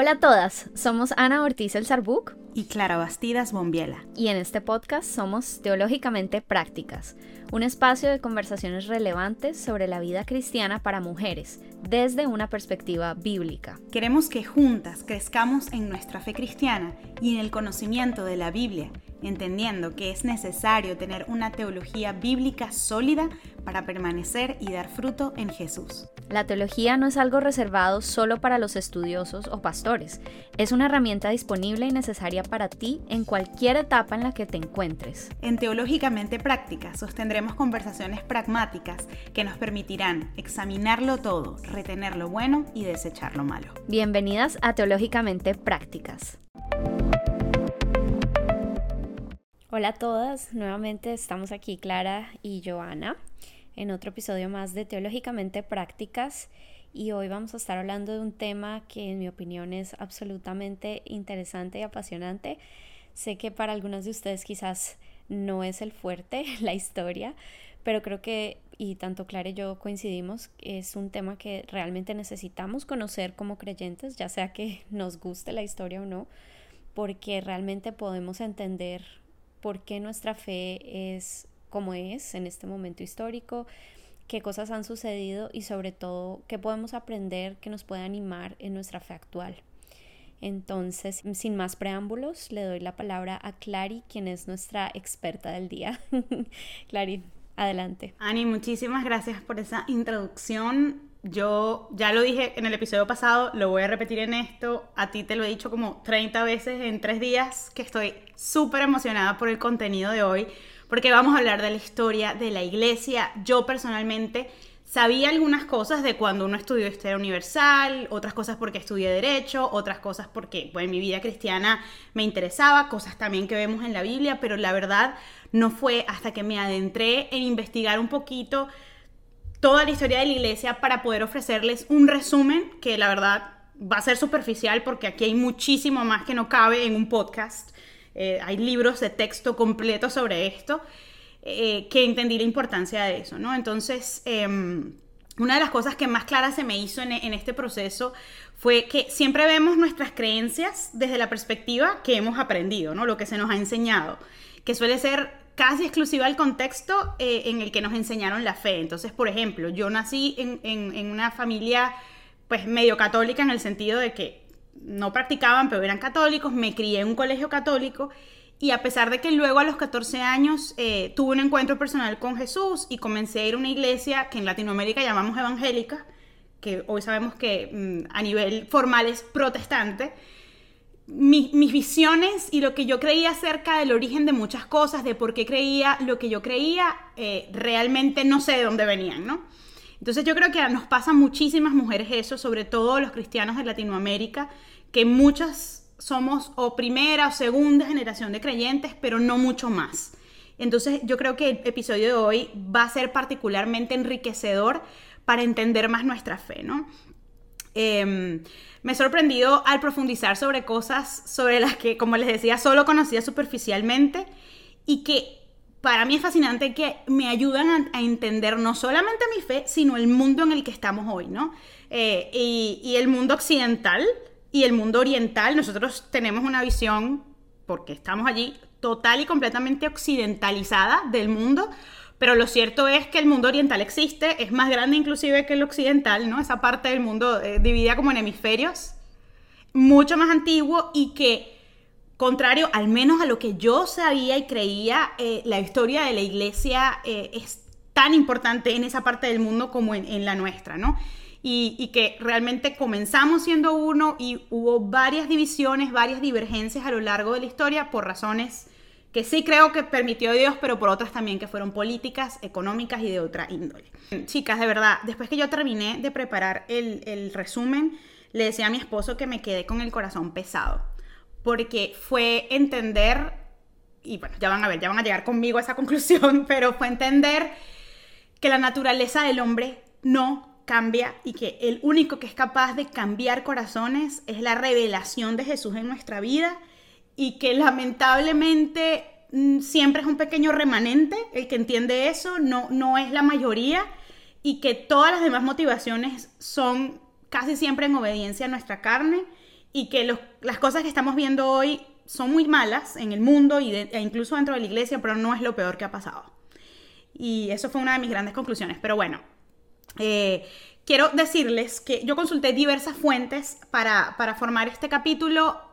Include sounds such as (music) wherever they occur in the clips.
Hola a todas, somos Ana Ortiz El Sarbuc y Clara Bastidas Bombiela. Y en este podcast somos Teológicamente Prácticas, un espacio de conversaciones relevantes sobre la vida cristiana para mujeres, desde una perspectiva bíblica. Queremos que juntas crezcamos en nuestra fe cristiana y en el conocimiento de la Biblia entendiendo que es necesario tener una teología bíblica sólida para permanecer y dar fruto en Jesús. La teología no es algo reservado solo para los estudiosos o pastores, es una herramienta disponible y necesaria para ti en cualquier etapa en la que te encuentres. En Teológicamente Práctica sostendremos conversaciones pragmáticas que nos permitirán examinarlo todo, retener lo bueno y desechar lo malo. Bienvenidas a Teológicamente Prácticas. Hola a todas, nuevamente estamos aquí Clara y Joana en otro episodio más de Teológicamente Prácticas y hoy vamos a estar hablando de un tema que en mi opinión es absolutamente interesante y apasionante. Sé que para algunos de ustedes quizás no es el fuerte (laughs) la historia, pero creo que, y tanto Clara y yo coincidimos, es un tema que realmente necesitamos conocer como creyentes, ya sea que nos guste la historia o no, porque realmente podemos entender por qué nuestra fe es como es en este momento histórico, qué cosas han sucedido y sobre todo qué podemos aprender que nos puede animar en nuestra fe actual. Entonces, sin más preámbulos, le doy la palabra a Clary, quien es nuestra experta del día. (laughs) Clary, adelante. Ani, muchísimas gracias por esa introducción. Yo ya lo dije en el episodio pasado, lo voy a repetir en esto. A ti te lo he dicho como 30 veces en tres días, que estoy súper emocionada por el contenido de hoy, porque vamos a hablar de la historia de la iglesia. Yo personalmente sabía algunas cosas de cuando uno estudió historia universal, otras cosas porque estudié derecho, otras cosas porque en mi vida cristiana me interesaba, cosas también que vemos en la Biblia, pero la verdad no fue hasta que me adentré en investigar un poquito toda la historia de la iglesia para poder ofrecerles un resumen que la verdad va a ser superficial porque aquí hay muchísimo más que no cabe en un podcast. Eh, hay libros de texto completos sobre esto eh, que entendí la importancia de eso, ¿no? Entonces, em, una de las cosas que más clara se me hizo en, en este proceso fue que siempre vemos nuestras creencias desde la perspectiva que hemos aprendido, ¿no? Lo que se nos ha enseñado, que suele ser casi exclusiva al contexto eh, en el que nos enseñaron la fe. Entonces, por ejemplo, yo nací en, una familia pues medio católica en el sentido de que no practicaban, pero eran católicos, me crié en un colegio católico y a pesar de que luego a los 14 años eh, tuve un encuentro personal con Jesús y comencé a ir a una iglesia que en Latinoamérica llamamos evangélica, que hoy sabemos que mm, a nivel formal es protestante, mis visiones y lo que yo creía acerca del origen de muchas cosas, de por qué creía lo que yo creía, eh, realmente no sé de dónde venían, ¿no? Entonces yo creo que nos pasa muchísimas mujeres eso, sobre todo los cristianos de Latinoamérica, que muchas somos o primera o segunda generación de creyentes, pero no mucho más. Entonces yo creo que el episodio de hoy va a ser particularmente enriquecedor para entender más nuestra fe, ¿no? Em, me he sorprendido al profundizar sobre cosas sobre las que, como les decía, solo conocía superficialmente y que para mí es fascinante que me ayudan a, entender no solamente mi fe, sino el mundo en el que estamos hoy, ¿no? Eh, y, y el mundo occidental y el mundo oriental, nosotros tenemos una visión, porque estamos allí, total y completamente occidentalizada del mundo, pero lo cierto es que el mundo oriental existe, es más grande inclusive que el occidental, ¿no? Esa parte del mundo eh, dividida como en hemisferios, mucho más antiguo y que, contrario al menos a lo que yo sabía y creía, eh, la historia de la iglesia eh, es tan importante en esa parte del mundo como en, la nuestra, ¿no? Y, y, que realmente comenzamos siendo uno y hubo varias divisiones, varias divergencias a lo largo de la historia por razones que sí creo que permitió Dios, pero por otras también que fueron políticas, económicas y de otra índole. Chicas, de verdad, después que yo terminé de preparar el, resumen, le decía a mi esposo que me quedé con el corazón pesado, porque fue entender, y bueno, ya van a ver, ya van a llegar conmigo a esa (laughs) conclusión, pero fue entender que la naturaleza del hombre no cambia y que el único que es capaz de cambiar corazones es la revelación de Jesús en nuestra vida y que lamentablemente mm, siempre es un pequeño remanente el que entiende eso, no, no es la mayoría y que todas las demás motivaciones son casi siempre en obediencia a nuestra carne y que las cosas que estamos viendo hoy son muy malas en el mundo y e incluso dentro de la iglesia, pero no es lo peor que ha pasado. Y eso fue una de mis grandes conclusiones. Pero bueno, eh, quiero decirles que yo consulté diversas fuentes para, para formar este capítulo.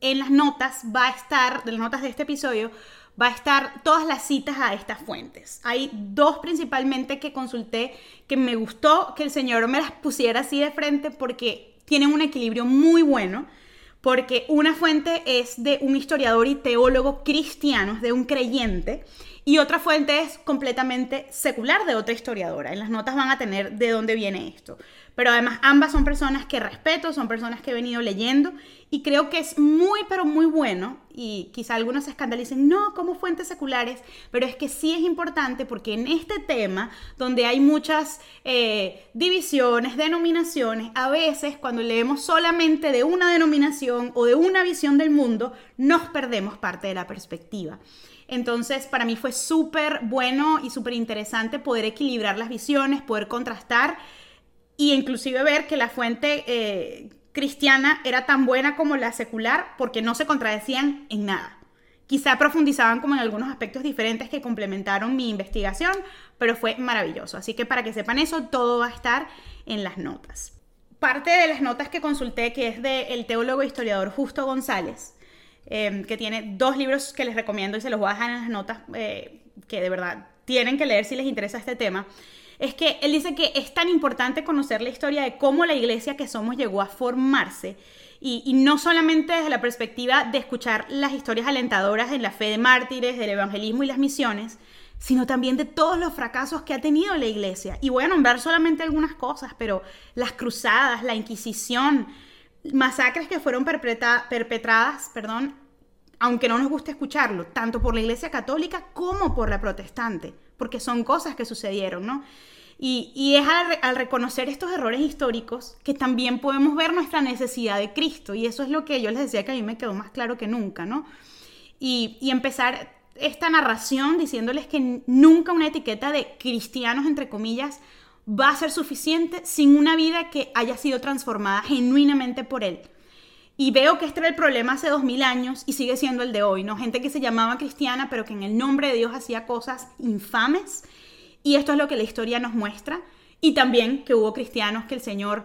En las notas va a estar, de las notas de este episodio, va a estar todas las citas a estas fuentes. Hay dos principalmente que consulté que me gustó que el Señor me las pusiera así de frente porque tienen un equilibrio muy bueno. Porque una fuente es de un historiador y teólogo cristiano, de un creyente, y otra fuente es completamente secular de otra historiadora. En las notas van a tener de dónde viene esto. Pero además ambas son personas que respeto, son personas que he venido leyendo y creo que es muy, pero muy bueno. Y quizá algunos se escandalicen, no, como fuentes seculares, pero es que sí es importante porque en este tema, donde hay muchas eh, divisiones, denominaciones, a veces cuando leemos solamente de una denominación o de una visión del mundo, nos perdemos parte de la perspectiva. Entonces, para mí fue súper bueno y súper interesante poder equilibrar las visiones, poder contrastar e inclusive ver que la fuente eh, cristiana era tan buena como la secular porque no se contradecían en nada. Quizá profundizaban como en algunos aspectos diferentes que complementaron mi investigación, pero fue maravilloso. Así que para que sepan eso, todo va a estar en las notas. Parte de las notas que consulté, que es del teólogo e historiador Justo González, Em, que tiene dos libros que les recomiendo y se los voy a dejar en las notas, eh, que de verdad tienen que leer si les interesa este tema, es que él dice que es tan importante conocer la historia de cómo la iglesia que somos llegó a formarse. Y, no solamente desde la perspectiva de escuchar las historias alentadoras en la fe de mártires, del evangelismo y las misiones, sino también de todos los fracasos que ha tenido la iglesia. Y voy a nombrar solamente algunas cosas, pero las cruzadas, la Inquisición, masacres que fueron perpetradas, perdón, aunque no nos guste escucharlo, tanto por la Iglesia Católica como por la protestante, porque son cosas que sucedieron, ¿no? Y, es al, reconocer estos errores históricos que también podemos ver nuestra necesidad de Cristo, y eso es lo que yo les decía que a mí me quedó más claro que nunca, ¿no? Y, y empezar esta narración diciéndoles que nunca una etiqueta de cristianos, entre comillas, va a ser suficiente sin una vida que haya sido transformada genuinamente por Él. Y veo que este era el problema hace dos mil años y sigue siendo el de hoy, ¿no? Gente que se llamaba cristiana, pero que en el nombre de Dios hacía cosas infames. Y esto es lo que la historia nos muestra. Y también que hubo cristianos que el Señor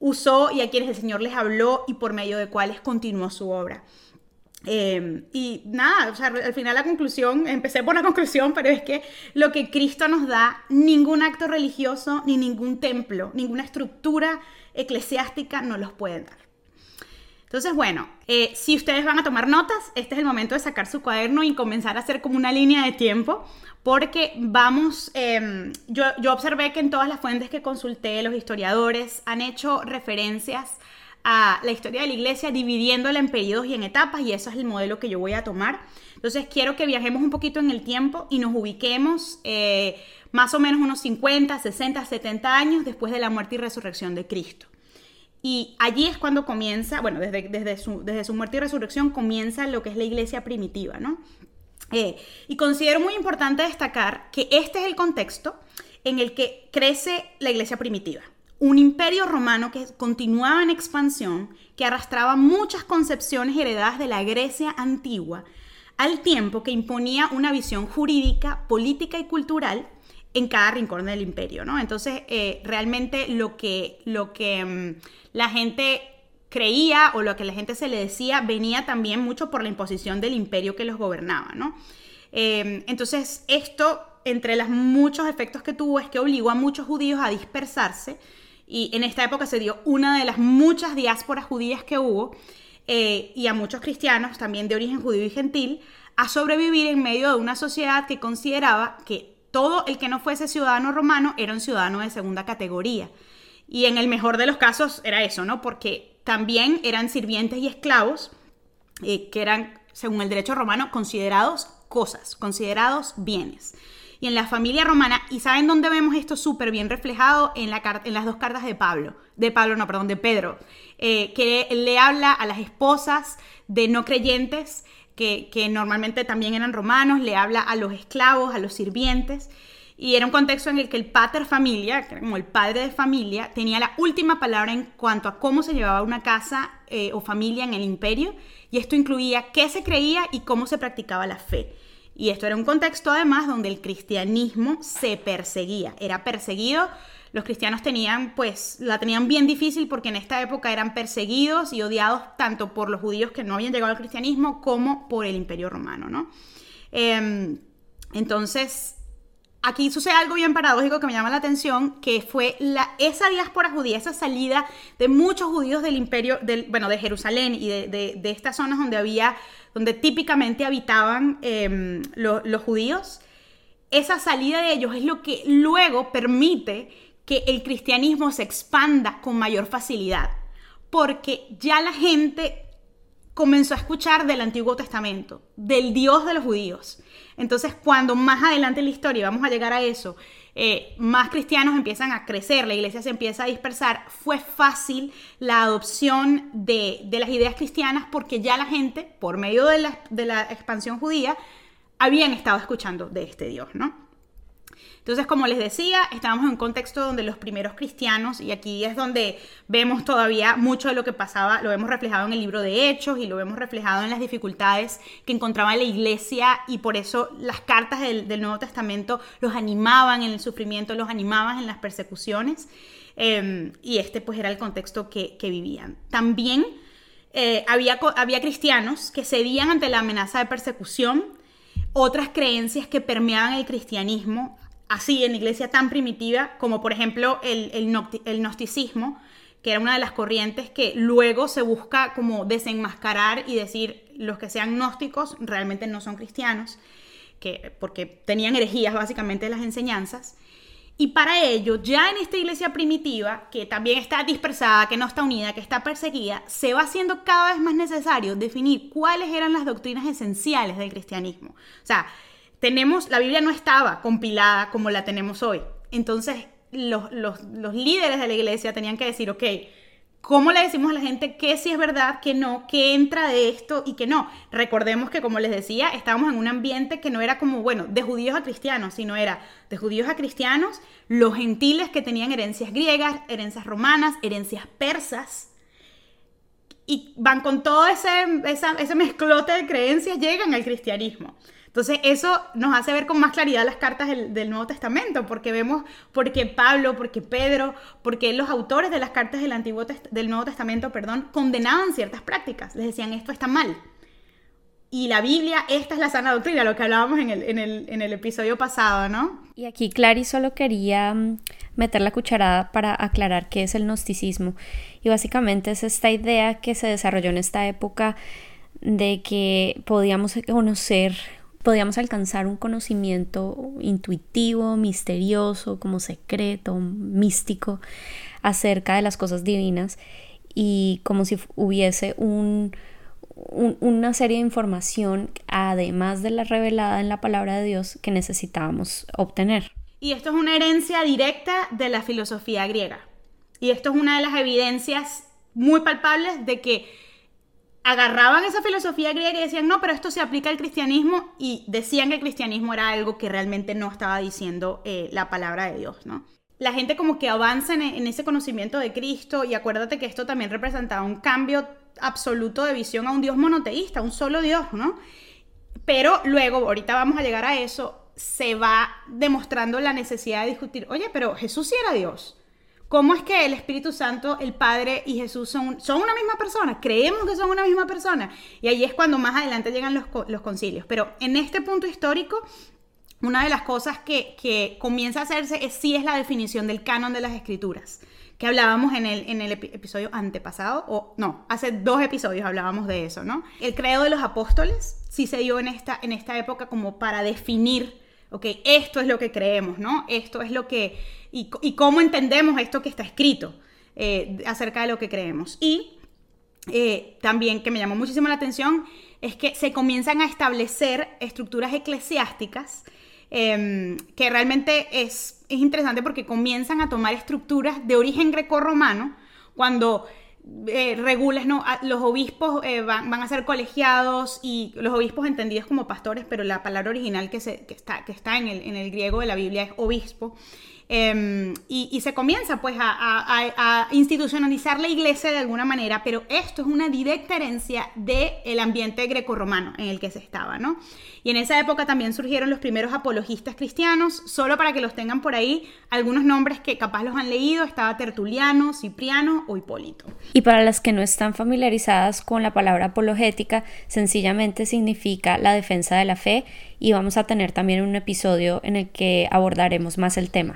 usó y a quienes el Señor les habló y por medio de cuales continuó su obra. Em, y nada, o sea, al final la conclusión, empecé por la (laughs) conclusión, pero es que lo que Cristo nos da, ningún acto religioso, ni ningún templo, ninguna estructura eclesiástica nos los puede dar. Entonces, bueno, eh, si ustedes van a tomar notas, este es el momento de sacar su cuaderno y comenzar a hacer como una línea de tiempo, porque vamos, yo, yo observé que en todas las fuentes que consulté, los historiadores han hecho referencias a la historia de la iglesia dividiéndola en periodos y en etapas y eso es el modelo que yo voy a tomar. Entonces quiero que viajemos un poquito en el tiempo y nos ubiquemos eh, más o menos unos 50, 60, 70 años después de la muerte y resurrección de Cristo. Y allí es cuando comienza, bueno, desde, desde, su, desde su muerte y resurrección comienza lo que es la iglesia primitiva, ¿no? Eh, y considero muy importante destacar que este es el contexto en el que crece la iglesia primitiva un imperio romano que continuaba en expansión, que arrastraba muchas concepciones heredadas de la Grecia antigua, al tiempo que imponía una visión jurídica, política y cultural en cada rincón del imperio, ¿no? Entonces, eh, realmente lo que, lo que mm, la gente creía o lo que la gente se le decía venía también mucho por la imposición del imperio que los gobernaba, ¿no? Eh, entonces, esto, entre los muchos efectos que tuvo, es que obligó a muchos judíos a dispersarse y en esta época se dio una de las muchas diásporas judías que hubo, eh, y a muchos cristianos, también de origen judío y gentil, a sobrevivir en medio de una sociedad que consideraba que todo el que no fuese ciudadano romano era un ciudadano de segunda categoría. Y en el mejor de los casos era eso, ¿no? Porque también eran sirvientes y esclavos, eh, que eran, según el derecho romano, considerados cosas, considerados bienes y en la familia romana. ¿Y saben dónde vemos esto súper bien reflejado? En, la, en las dos cartas de Pablo. De Pablo, no, perdón, de Pedro. Eh, que le habla a las esposas de no creyentes, que, normalmente también eran romanos, le habla a los esclavos, a los sirvientes. Y era un contexto en el que el pater familia, como el padre de familia, tenía la última palabra en cuanto a cómo se llevaba una casa eh, o familia en el imperio. Y esto incluía qué se creía y cómo se practicaba la fe. Y esto era un contexto además donde el cristianismo se perseguía, era perseguido. Los cristianos tenían, pues, la tenían bien difícil porque en esta época eran perseguidos y odiados tanto por los judíos que no habían llegado al cristianismo como por el imperio romano, ¿no? Em, entonces, aquí sucede algo bien paradójico que me llama la atención, que fue la, esa diáspora judía, esa salida de muchos judíos del imperio, del, bueno, de Jerusalén y de, de estas zonas donde había donde típicamente habitaban em, los judíos, esa salida de ellos es lo que luego permite que el cristianismo se expanda con mayor facilidad, porque ya la gente comenzó a escuchar del Antiguo Testamento, del Dios de los judíos. Entonces, cuando más adelante en la historia, vamos a llegar a eso, eh, más cristianos empiezan a crecer, la iglesia se empieza a dispersar, fue fácil la adopción de, las ideas cristianas porque ya la gente, por medio de la, de la expansión judía, habían estado escuchando de este Dios, ¿no? Entonces, como les decía, estábamos en un contexto donde los primeros cristianos, y aquí es donde vemos todavía mucho de lo que pasaba, lo vemos reflejado en el libro de Hechos y lo vemos reflejado en las dificultades que encontraba la iglesia y por eso las cartas del, Nuevo Testamento los animaban en el sufrimiento, los animaban en las persecuciones. Em, y este pues era el contexto que, vivían. También eh, había, había cristianos que cedían ante la amenaza de persecución, otras creencias que permeaban el cristianismo así en la iglesia tan primitiva como por ejemplo el, el, gnosticismo, que era una de las corrientes que luego se busca como desenmascarar y decir los que sean gnósticos realmente no son cristianos, que, porque tenían herejías básicamente de las enseñanzas. Y para ello, ya en esta iglesia primitiva, que también está dispersada, que no está unida, que está perseguida, se va haciendo cada vez más necesario definir cuáles eran las doctrinas esenciales del cristianismo. O sea, tenemos, la Biblia no estaba compilada como la tenemos hoy. Entonces, los, líderes de la iglesia tenían que decir, ok, ¿cómo le decimos a la gente qué sí es verdad, qué no, qué entra de esto y qué no? Recordemos que, como les decía, estábamos en un ambiente que no era como, bueno, de judíos a cristianos, sino era de judíos a cristianos, los gentiles que tenían herencias griegas, herencias romanas, herencias persas. Y van con todo ese, ese mezclote de creencias, llegan al cristianismo. Entonces eso nos hace ver con más claridad las cartas del, Nuevo Testamento, porque vemos porque Pablo, porque Pedro, porque los autores de las cartas del, Antiguo del Nuevo Testamento, perdón, condenaban ciertas prácticas, les decían esto está mal. Y la Biblia, esta es la sana doctrina, lo que hablábamos en el, en el, en el episodio pasado, ¿no? Y aquí Clary solo quería mm, meter la cucharada para aclarar qué es el gnosticismo. Y básicamente es esta idea que se desarrolló en esta época de que podíamos conocer podíamos alcanzar un conocimiento intuitivo, misterioso, como secreto, místico, acerca de las cosas divinas y como si hubiese un, una serie de información, además de la revelada en la palabra de Dios, que necesitábamos obtener. Y esto es una herencia directa de la filosofía griega. Y esto es una de las evidencias muy palpables de que agarraban esa filosofía griega y decían, no, pero esto se aplica al cristianismo y decían que el cristianismo era algo que realmente no estaba diciendo eh, la palabra de Dios, ¿no? La gente como que avanza en, en, ese conocimiento de Cristo y acuérdate que esto también representaba un cambio absoluto de visión a un Dios monoteísta, un solo Dios, ¿no? Pero luego, ahorita vamos a llegar a eso, se va demostrando la necesidad de discutir, oye, pero Jesús sí era Dios. ¿Cómo es que el Espíritu Santo, el Padre y Jesús son, son una misma persona? Creemos que son una misma persona. Y ahí es cuando más adelante llegan los, los concilios. Pero en este punto histórico, una de las cosas que, comienza a hacerse es sí es la definición del canon de las escrituras, que hablábamos en el, en el episodio antepasado, o no, hace dos episodios hablábamos de eso, ¿no? El credo de los apóstoles sí se dio en esta, en esta época como para definir ok, esto es lo que creemos, ¿no? Esto es lo que, y, cómo entendemos esto que está escrito eh, acerca de lo que creemos. Y eh, también que me llamó muchísimo la atención es que se comienzan a establecer estructuras eclesiásticas em, que realmente es, es interesante porque comienzan a tomar estructuras de origen grecorromano cuando eh, ¿no? Los obispos eh, van, a ser colegiados y los obispos entendidos como pastores, pero la palabra original que, se, está, que está en, el, en el griego de la Biblia es obispo. Em, y, se comienza pues a, institucionalizar la iglesia de alguna manera, pero esto es una directa herencia del ambiente grecorromano en el que se estaba, ¿no? Y en esa época también surgieron los primeros apologistas cristianos, solo para que los tengan por ahí, algunos nombres que capaz los han leído, estaba Tertuliano, Cipriano o Hipólito. Y para las que no están familiarizadas con la palabra apologética, sencillamente significa la defensa de la fe y vamos a tener también un episodio en el que abordaremos más el tema.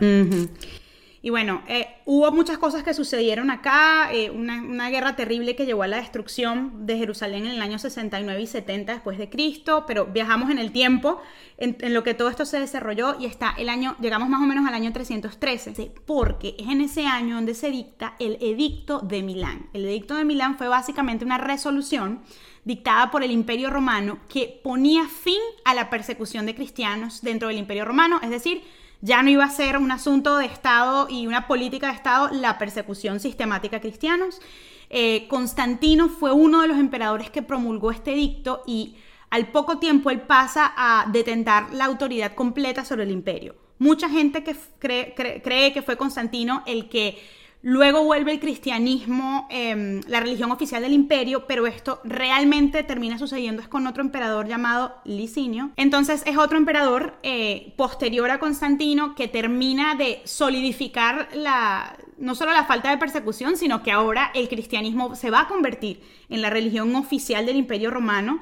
Y bueno, eh, hubo muchas cosas que sucedieron acá, eh, una, guerra terrible que llevó a la destrucción de Jerusalén en el año 69 y 70 después de Cristo, pero viajamos en el tiempo en, en, lo que todo esto se desarrolló y está el año, llegamos más o menos al año 313, porque es en ese año donde se dicta el Edicto de Milán. El Edicto de Milán fue básicamente una resolución dictada por el Imperio Romano que ponía fin a la persecución de cristianos dentro del Imperio Romano, es decir, ya no iba a ser un asunto de Estado y una política de Estado la persecución sistemática a cristianos. Eh, Constantino fue uno de los emperadores que promulgó este edicto y al poco tiempo él pasa a detentar la autoridad completa sobre el imperio. Mucha gente que cree que fue Constantino el que Luego vuelve el cristianismo, em, la religión oficial del imperio, pero esto realmente termina sucediendo es con otro emperador llamado Licinio. Entonces es otro emperador eh, posterior a Constantino que termina de solidificar la, no solo la falta de persecución, sino que ahora el cristianismo se va a convertir en la religión oficial del imperio romano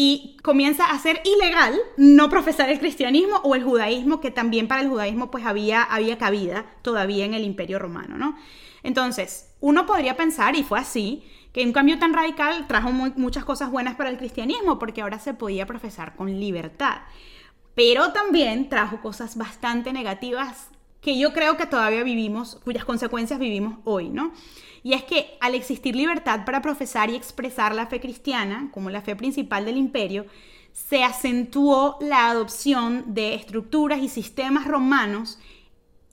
y comienza a ser ilegal no profesar el cristianismo o el judaísmo, que también para el judaísmo pues había, había cabida todavía en el imperio romano, ¿no? Entonces, uno podría pensar, y fue así, que un cambio tan radical trajo muchas cosas buenas para el cristianismo, porque ahora se podía profesar con libertad, pero también trajo cosas bastante negativas que yo creo que todavía vivimos, cuyas consecuencias vivimos hoy, ¿no? Y es que al existir libertad para profesar y expresar la fe cristiana, como la fe principal del imperio, se acentuó la adopción de estructuras y sistemas romanos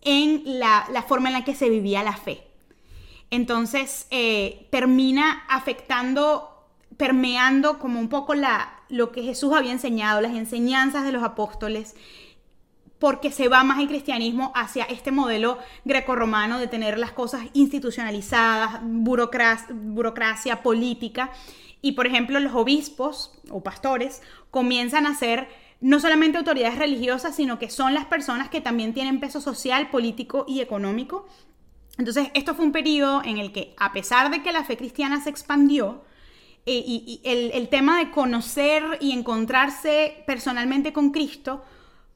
en la, forma en la que se vivía la fe. Entonces eh, termina afectando, permeando como un poco la, lo que Jesús había enseñado, las enseñanzas de los apóstoles, porque se va más el cristianismo hacia este modelo grecorromano de tener las cosas institucionalizadas, burocracia, política. Y por ejemplo, los obispos o pastores comienzan a ser no solamente autoridades religiosas, sino que son las personas que también tienen peso social, político y económico. Entonces, esto fue un periodo en el que, a pesar de que la fe cristiana se expandió, eh, y, el, el tema de conocer y encontrarse personalmente con Cristo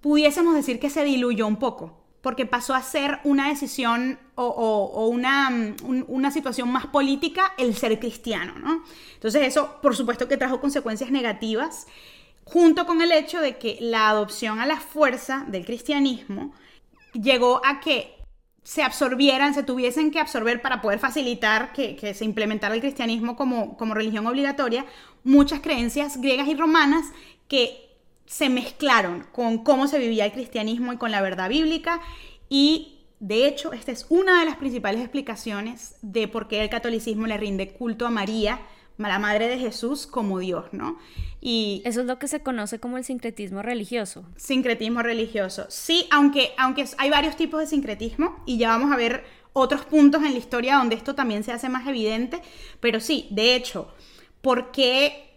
pudiésemos decir que se diluyó un poco, porque pasó a ser una decisión o, una, mm, una, situación más política el ser cristiano, ¿no? Entonces eso, por supuesto que trajo consecuencias negativas, junto con el hecho de que la adopción a la fuerza del cristianismo llegó a que se absorbieran, se tuviesen que absorber para poder facilitar que, que se implementara el cristianismo como, como religión obligatoria, muchas creencias griegas y romanas que se mezclaron con cómo se vivía el cristianismo y con la verdad bíblica y de hecho esta es una de las principales explicaciones de por qué el catolicismo le rinde culto a María, la madre de Jesús, como Dios, ¿no? Y eso es lo que se conoce como el sincretismo religioso. Sincretismo religioso. Sí, aunque, aunque hay varios tipos de sincretismo y ya vamos a ver otros puntos en la historia donde esto también se hace más evidente, pero sí, de hecho, ¿por qué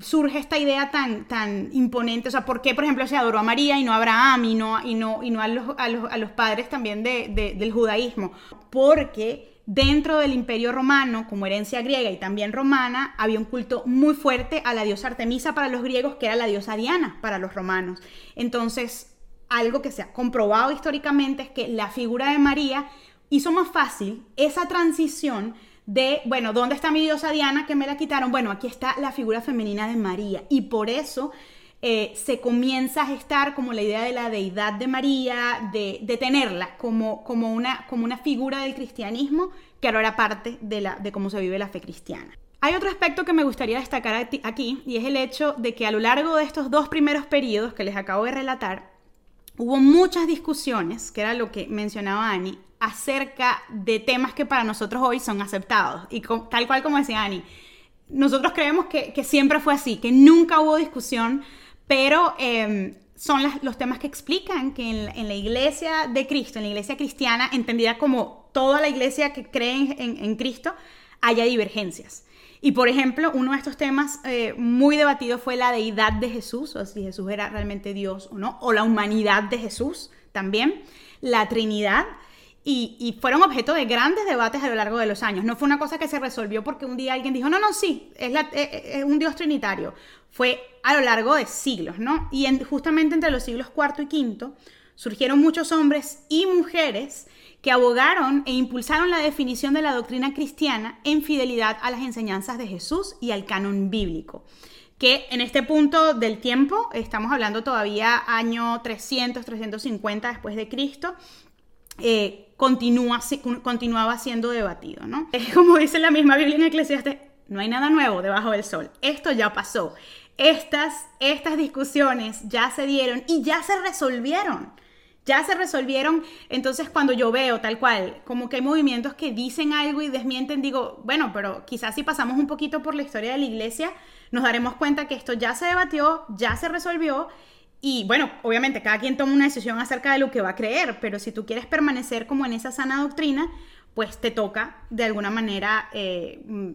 surge esta idea tan, tan imponente? O sea, ¿por qué, por ejemplo, se adoró a María y no a Abraham y no, y no, y no a, los, a, los, padres también del judaísmo? Porque dentro del imperio romano, como herencia griega y también romana, había un culto muy fuerte a la diosa Artemisa para los griegos, que era la diosa Diana para los romanos. Entonces, algo que se ha comprobado históricamente es que la figura de María hizo más fácil esa transición de, bueno, ¿dónde está mi diosa Diana que me la quitaron? Bueno, aquí está la figura femenina de María y por eso eh, se comienza a gestar como la idea de la deidad de María, de, tenerla como, como, una, como una figura del cristianismo que ahora era parte de, la, de cómo se vive la fe cristiana. Hay otro aspecto que me gustaría destacar aquí y es el hecho de que a lo largo de estos dos primeros periodos que les acabo de relatar, hubo muchas discusiones, que era lo que mencionaba Ani, acerca de temas que para nosotros hoy son aceptados. Y tal cual como decía Ani, nosotros creemos que, siempre fue así, que nunca hubo discusión, pero em, son los temas que explican que en, la iglesia de Cristo, en la iglesia cristiana, entendida como toda la iglesia que cree en, Cristo, haya divergencias. Y por ejemplo, uno de estos temas eh, muy debatido fue la deidad de Jesús, o si Jesús era realmente Dios o no, o la humanidad de Jesús también, la Trinidad. Y, fueron objeto de grandes debates a lo largo de los años. No fue una cosa que se resolvió porque un día alguien dijo, no, no, sí, es, eh, eh, es un Dios trinitario. Fue a lo largo de siglos, ¿no? Y justamente entre los siglos IV y V surgieron muchos hombres y mujeres que abogaron e impulsaron la definición de la doctrina cristiana en fidelidad a las enseñanzas de Jesús y al canon bíblico que en este punto del tiempo, estamos hablando todavía año 300, 350 después de Cristo, eh, continúa, continuaba siendo debatido, ¿no? Es como dice la misma Biblia en Eclesiastes, no hay nada nuevo debajo del sol. Esto ya pasó. Estas, estas discusiones ya se dieron y ya se resolvieron. Ya se resolvieron. Entonces, cuando yo veo tal cual, como que hay movimientos que dicen algo y desmienten, digo, bueno, pero quizás si pasamos un poquito por la historia de la iglesia, nos daremos cuenta que esto ya se debatió, ya se resolvió y bueno, obviamente cada quien toma una decisión acerca de lo que va a creer, pero si tú quieres permanecer como en esa sana doctrina, pues te toca de alguna manera eh, mm,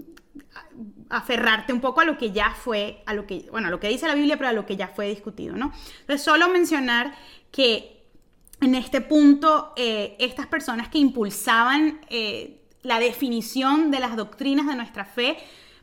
aferrarte un poco a lo que ya fue, a lo que, bueno, a lo que dice la Biblia, pero a lo que ya fue discutido, ¿no? Entonces, solo mencionar que en este punto, eh, estas personas que impulsaban eh, la definición de las doctrinas de nuestra fe,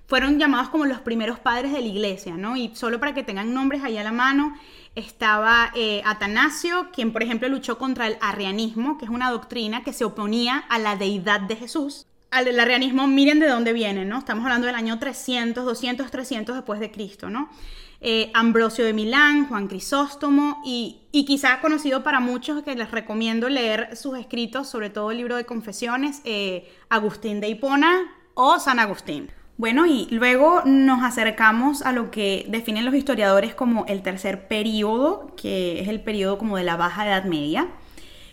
fueron llamados como los primeros padres de la iglesia, ¿no? Y solo para que tengan nombres ahí a la mano, estaba eh, Atanasio, quien por ejemplo luchó contra el arrianismo, que es una doctrina que se oponía a la deidad de Jesús. Al arrianismo, miren de dónde viene, ¿no? Estamos hablando del año 300, 200, 300 después de Cristo, ¿no? Eh, Ambrosio de Milán, Juan Crisóstomo y, y, quizá conocido para muchos que les recomiendo leer sus escritos, sobre todo el libro de confesiones, eh, Agustín de Hipona o San Agustín. Bueno, y luego nos acercamos a lo que definen los historiadores como el tercer periodo, que es el periodo como de la Baja Edad Media,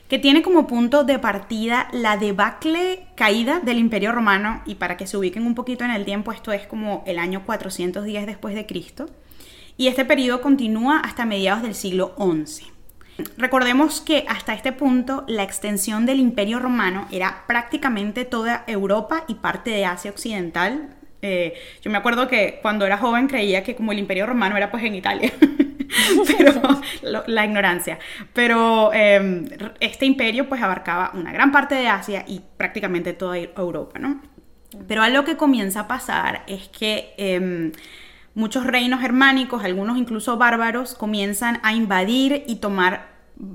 que tiene como punto de partida la debacle caída del Imperio Romano, y para que se ubiquen un poquito en el tiempo, esto es como el año 410 después de Cristo, y este periodo continúa hasta mediados del siglo XI. Recordemos que hasta este punto la extensión del Imperio Romano era prácticamente toda Europa y parte de Asia Occidental, eh, yo me acuerdo que cuando era joven creía que como el imperio romano era pues en Italia. (laughs) pero la ignorancia. Pero em, este imperio pues abarcaba una gran parte de Asia y prácticamente toda Europa, ¿no? Pero algo que comienza a pasar es que em, muchos reinos germánicos, algunos incluso bárbaros, comienzan a invadir y tomar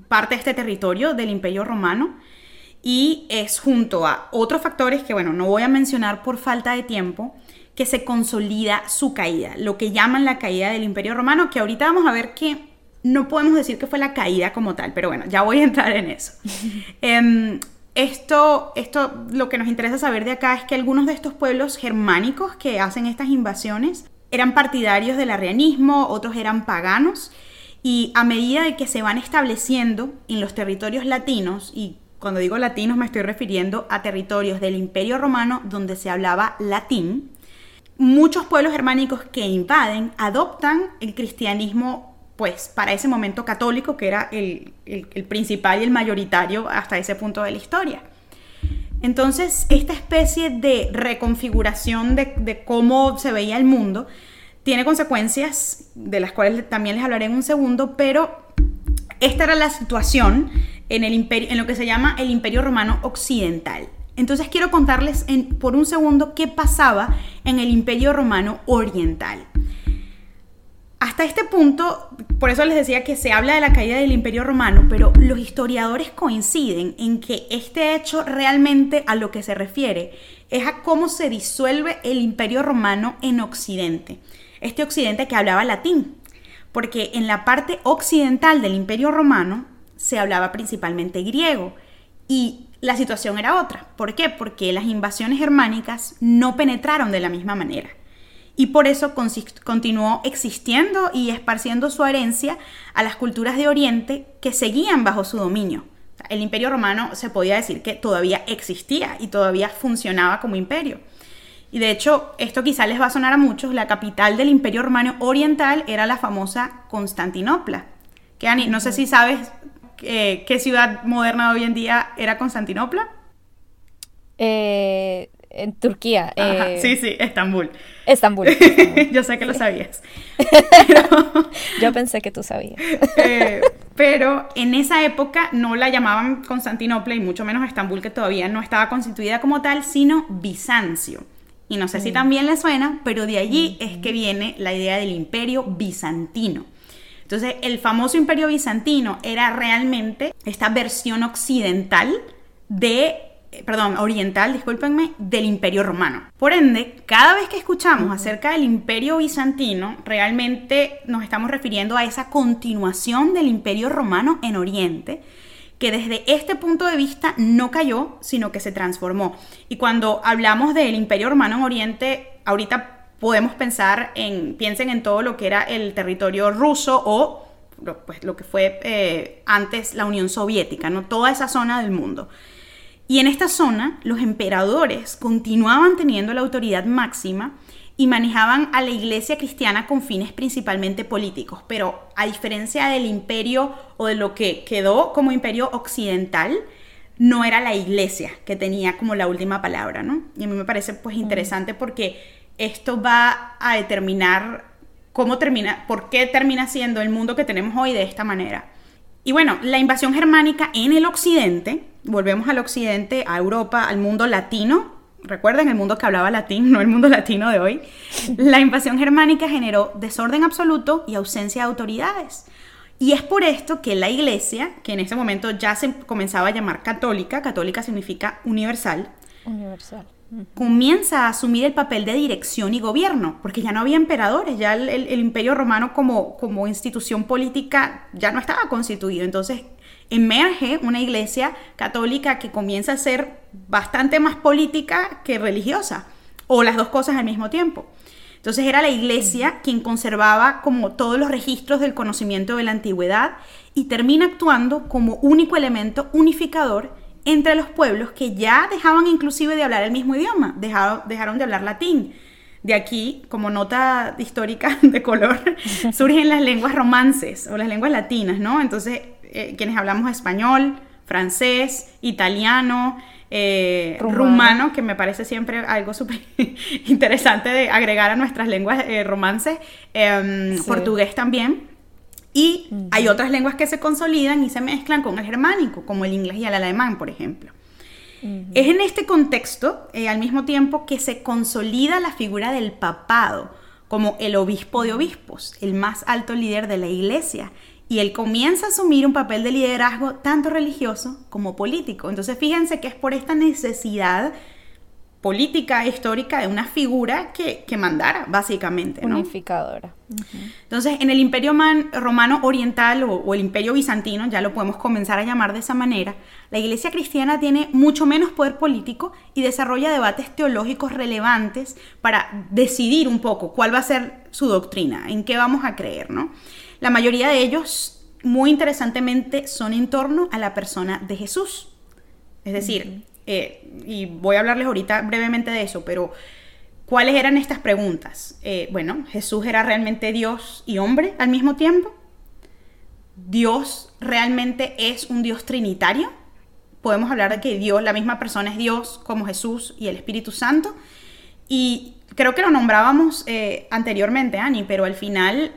parte de este territorio del imperio romano. Y es junto a otros factores que, bueno, no voy a mencionar por falta de tiempo, que se consolida su caída, lo que llaman la caída del Imperio Romano, que ahorita vamos a ver que no podemos decir que fue la caída como tal, pero bueno, ya voy a entrar en eso. (laughs) Em, esto, esto, lo que nos interesa saber de acá es que algunos de estos pueblos germánicos que hacen estas invasiones eran partidarios del arrianismo, otros eran paganos, y a medida de que se van estableciendo en los territorios latinos, y cuando digo latinos me estoy refiriendo a territorios del Imperio Romano donde se hablaba latín, muchos pueblos germánicos que invaden adoptan el cristianismo, pues para ese momento católico, que era el, principal y el mayoritario hasta ese punto de la historia. Entonces, esta especie de reconfiguración de, cómo se veía el mundo tiene consecuencias de las cuales también les hablaré en un segundo, pero esta era la situación en, el imperio, en lo que se llama el Imperio Romano Occidental. Entonces quiero contarles por un segundo qué pasaba en el Imperio Romano Oriental. Hasta este punto, por eso les decía que se habla de la caída del Imperio Romano, pero los historiadores coinciden en que este hecho realmente a lo que se refiere es a cómo se disuelve el Imperio Romano en Occidente. Este Occidente que hablaba latín, porque en la parte occidental del Imperio Romano se hablaba principalmente griego y la situación era otra. ¿Por qué? Porque las invasiones germánicas no penetraron de la misma manera. Y por eso continuó existiendo y esparciendo su herencia a las culturas de Oriente que seguían bajo su dominio. El imperio romano se podía decir que todavía existía y todavía funcionaba como imperio. Y de hecho, esto quizá les va a sonar a muchos, la capital del imperio romano oriental era la famosa Constantinopla. Que Ani, no sé si sabes eh, qué ciudad moderna de hoy en día era Constantinopla. Eh, en Turquía. Eh, sí, sí, Estambul. Estambul. (laughs) Yo sé que lo sabías. (laughs) Yo pensé que tú sabías. (laughs) Eh, pero en esa época no la llamaban Constantinopla y mucho menos Estambul, que todavía no estaba constituida como tal, sino Bizancio. Y no sé si mm. también le suena, pero de allí es que viene la idea del imperio bizantino. Entonces, el famoso imperio bizantino era realmente esta versión occidental de perdón, oriental, discúlpenme, del Imperio Romano. Por ende, cada vez que escuchamos acerca del Imperio Bizantino, realmente nos estamos refiriendo a esa continuación del Imperio Romano en Oriente, que desde este punto de vista no cayó, sino que se transformó. Y cuando hablamos del Imperio Romano en Oriente, ahorita podemos pensar en, piensen en todo lo que era el territorio ruso o pues, lo que fue eh, antes la Unión Soviética, ¿no? toda esa zona del mundo. Y en esta zona, los emperadores continuaban teniendo la autoridad máxima y manejaban a la iglesia cristiana con fines principalmente políticos, pero a diferencia del imperio o de lo que quedó como imperio occidental, no era la iglesia que tenía como la última palabra, ¿no? Y a mí me parece pues interesante porque esto va a determinar cómo termina, por qué termina siendo el mundo que tenemos hoy de esta manera. Y bueno, la invasión germánica en el occidente, volvemos al occidente, a Europa, al mundo latino, recuerden el mundo que hablaba latín, (laughs) no el mundo latino de hoy, la invasión germánica generó desorden absoluto y ausencia de autoridades. Y es por esto que la iglesia, que en ese momento ya se comenzaba a llamar católica, católica significa universal, universal comienza a asumir el papel de dirección y gobierno, porque ya no había emperadores, ya el, imperio romano como, como institución política ya no estaba constituido. Entonces emerge una iglesia católica que comienza a ser bastante más política que religiosa, o las dos cosas al mismo tiempo. Entonces era la iglesia quien conservaba como todos los registros del conocimiento de la antigüedad y termina actuando como único elemento unificador entre los pueblos que ya dejaban inclusive de hablar el mismo idioma, dejaron, dejaron de hablar latín. De aquí, como nota histórica (laughs) de color, (laughs) surgen las lenguas romances o las lenguas latinas, ¿no? Entonces, eh, quienes hablamos español, francés, italiano, eh, rumano. que me parece siempre algo súper (laughs) interesante de agregar a nuestras lenguas eh, romances, em, portugués también. Y hay otras lenguas que se consolidan y se mezclan con el germánico, como el inglés y el alemán, por ejemplo. Es en este contexto, eh, al mismo tiempo, que se consolida la figura del papado como el obispo de obispos, el más alto líder de la iglesia. Y él comienza a asumir un papel de liderazgo tanto religioso como político. Entonces fíjense que es por esta necesidad política histórica de una figura que, que mandara, básicamente. Unificadora. Entonces, en el Imperio Romano Oriental o, el Imperio Bizantino, ya lo podemos comenzar a llamar de esa manera, la Iglesia cristiana tiene mucho menos poder político y desarrolla debates teológicos relevantes para decidir un poco cuál va a ser su doctrina, en qué vamos a creer, ¿no? La mayoría de ellos, muy interesantemente, son en torno a la persona de Jesús. Es decir, eh, y voy a hablarles ahorita brevemente de eso, pero ¿cuáles eran estas preguntas? Eh, bueno, Jesús era realmente Dios y hombre al mismo tiempo. Dios realmente es un Dios trinitario. Podemos hablar de que Dios, la misma persona es Dios como Jesús y el Espíritu Santo. Y creo que lo nombrábamos eh, anteriormente, Ani, pero al final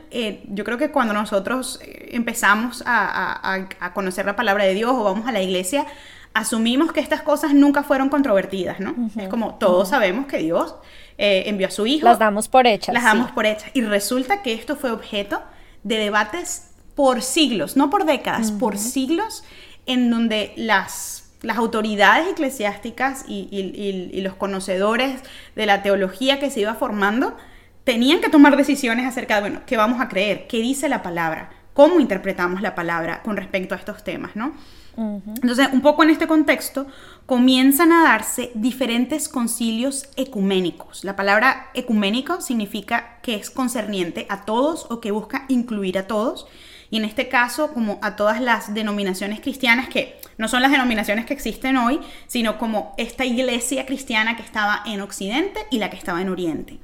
yo creo que cuando nosotros empezamos a, a, conocer la palabra de Dios o vamos a la iglesia, asumimos que estas cosas nunca fueron controvertidas, ¿no? Es como todos sabemos que Dios eh, envió a su hijo. Las damos por hechas. Las damos por hechas. Y resulta que esto fue objeto de debates por siglos, no por décadas, por siglos, en donde las, las autoridades eclesiásticas y, y, los conocedores de la teología que se iba formando tenían que tomar decisiones acerca de, bueno, ¿qué vamos a creer? ¿Qué dice la palabra? cómo interpretamos la palabra con respecto a estos temas, ¿no? Entonces, un poco en este contexto, comienzan a darse diferentes concilios ecuménicos. La palabra ecuménico significa que es concerniente a todos o que busca incluir a todos. Y en este caso, como a todas las denominaciones cristianas, que no son las denominaciones que existen hoy, sino como esta iglesia cristiana que estaba en Occidente y la que estaba en Oriente.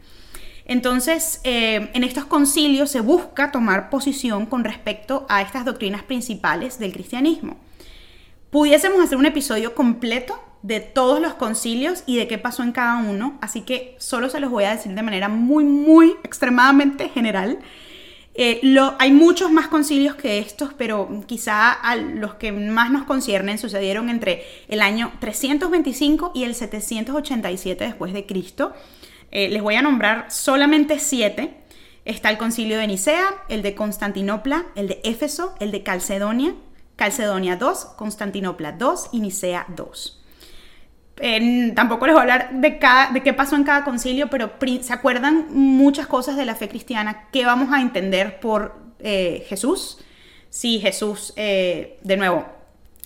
Entonces, eh, en estos concilios se busca tomar posición con respecto a estas doctrinas principales del cristianismo. Pudiésemos hacer un episodio completo de todos los concilios y de qué pasó en cada uno, así que solo se los voy a decir de manera muy, muy extremadamente general. Eh, hay muchos más concilios que estos, pero quizá los que más nos conciernen sucedieron entre el año 325 y el 787 después de Cristo. Eh, les voy a nombrar solamente siete. Está el concilio de Nicea, el de Constantinopla, el de Éfeso, el de Calcedonia, Calcedonia 2, Constantinopla 2 y Nicea 2. tampoco les voy a hablar de, cada, de qué pasó en cada concilio, pero se acuerdan muchas cosas de la fe cristiana que vamos a entender por eh, Jesús. Si Jesús, eh, de nuevo,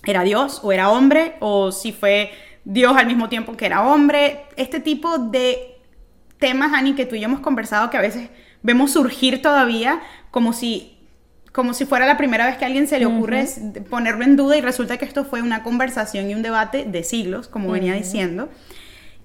era Dios o era hombre, o si fue Dios al mismo tiempo que era hombre. Este tipo de temas, Ani, que tú y yo hemos conversado, que a veces vemos surgir todavía como si como si fuera la primera vez que a alguien se le ocurre ponerlo en duda y resulta que esto fue una conversación y un debate de siglos, como venía diciendo.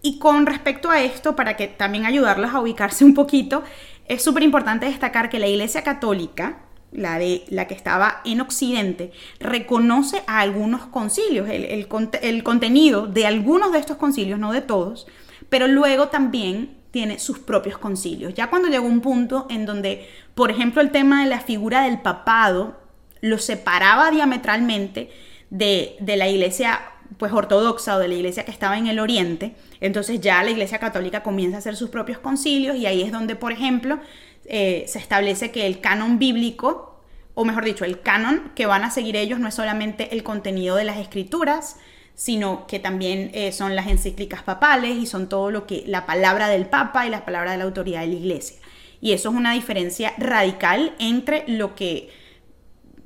Y con respecto a esto, para que también ayudarlos a ubicarse un poquito, es súper importante destacar que la Iglesia Católica, la, de, la que estaba en Occidente, reconoce a algunos concilios, el, el contenido de algunos de estos concilios, no de todos, pero luego también tiene sus propios concilios. Ya cuando llegó un punto en donde, por ejemplo, el tema de la figura del papado lo separaba diametralmente de, la iglesia pues ortodoxa o de la iglesia que estaba en el oriente, entonces ya la iglesia católica comienza a hacer sus propios concilios y ahí es donde, por ejemplo, eh, se establece que el canon bíblico, o mejor dicho, el canon que van a seguir ellos no es solamente el contenido de las escrituras, sino que también eh, son las encíclicas papales y son todo lo que la palabra del papa y la palabra de la autoridad de la iglesia. Y eso es una diferencia radical entre lo que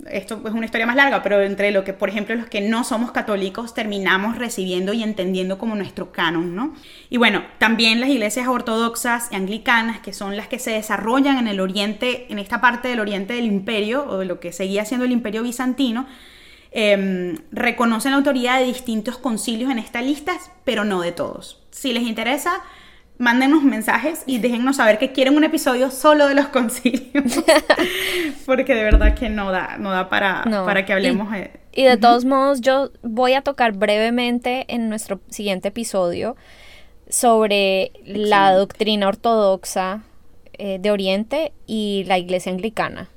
esto es una historia más larga, pero entre lo que, por ejemplo, los que no somos católicos terminamos recibiendo y entendiendo como nuestro canon, ¿no? Y bueno, también las iglesias ortodoxas y anglicanas, que son las que se desarrollan en el oriente, en esta parte del oriente del imperio, o de lo que seguía siendo el imperio bizantino, Em, reconocen la autoridad de distintos concilios en esta lista, pero no de todos. Si les interesa, mándenos mensajes y déjennos saber que quieren un episodio solo de los (laughs) concilios. (laughs) Porque de verdad que no da, no da para, para que hablemos. Y, de todos modos, yo voy a tocar brevemente en nuestro siguiente episodio sobre la doctrina ortodoxa eh, de Oriente y la iglesia anglicana.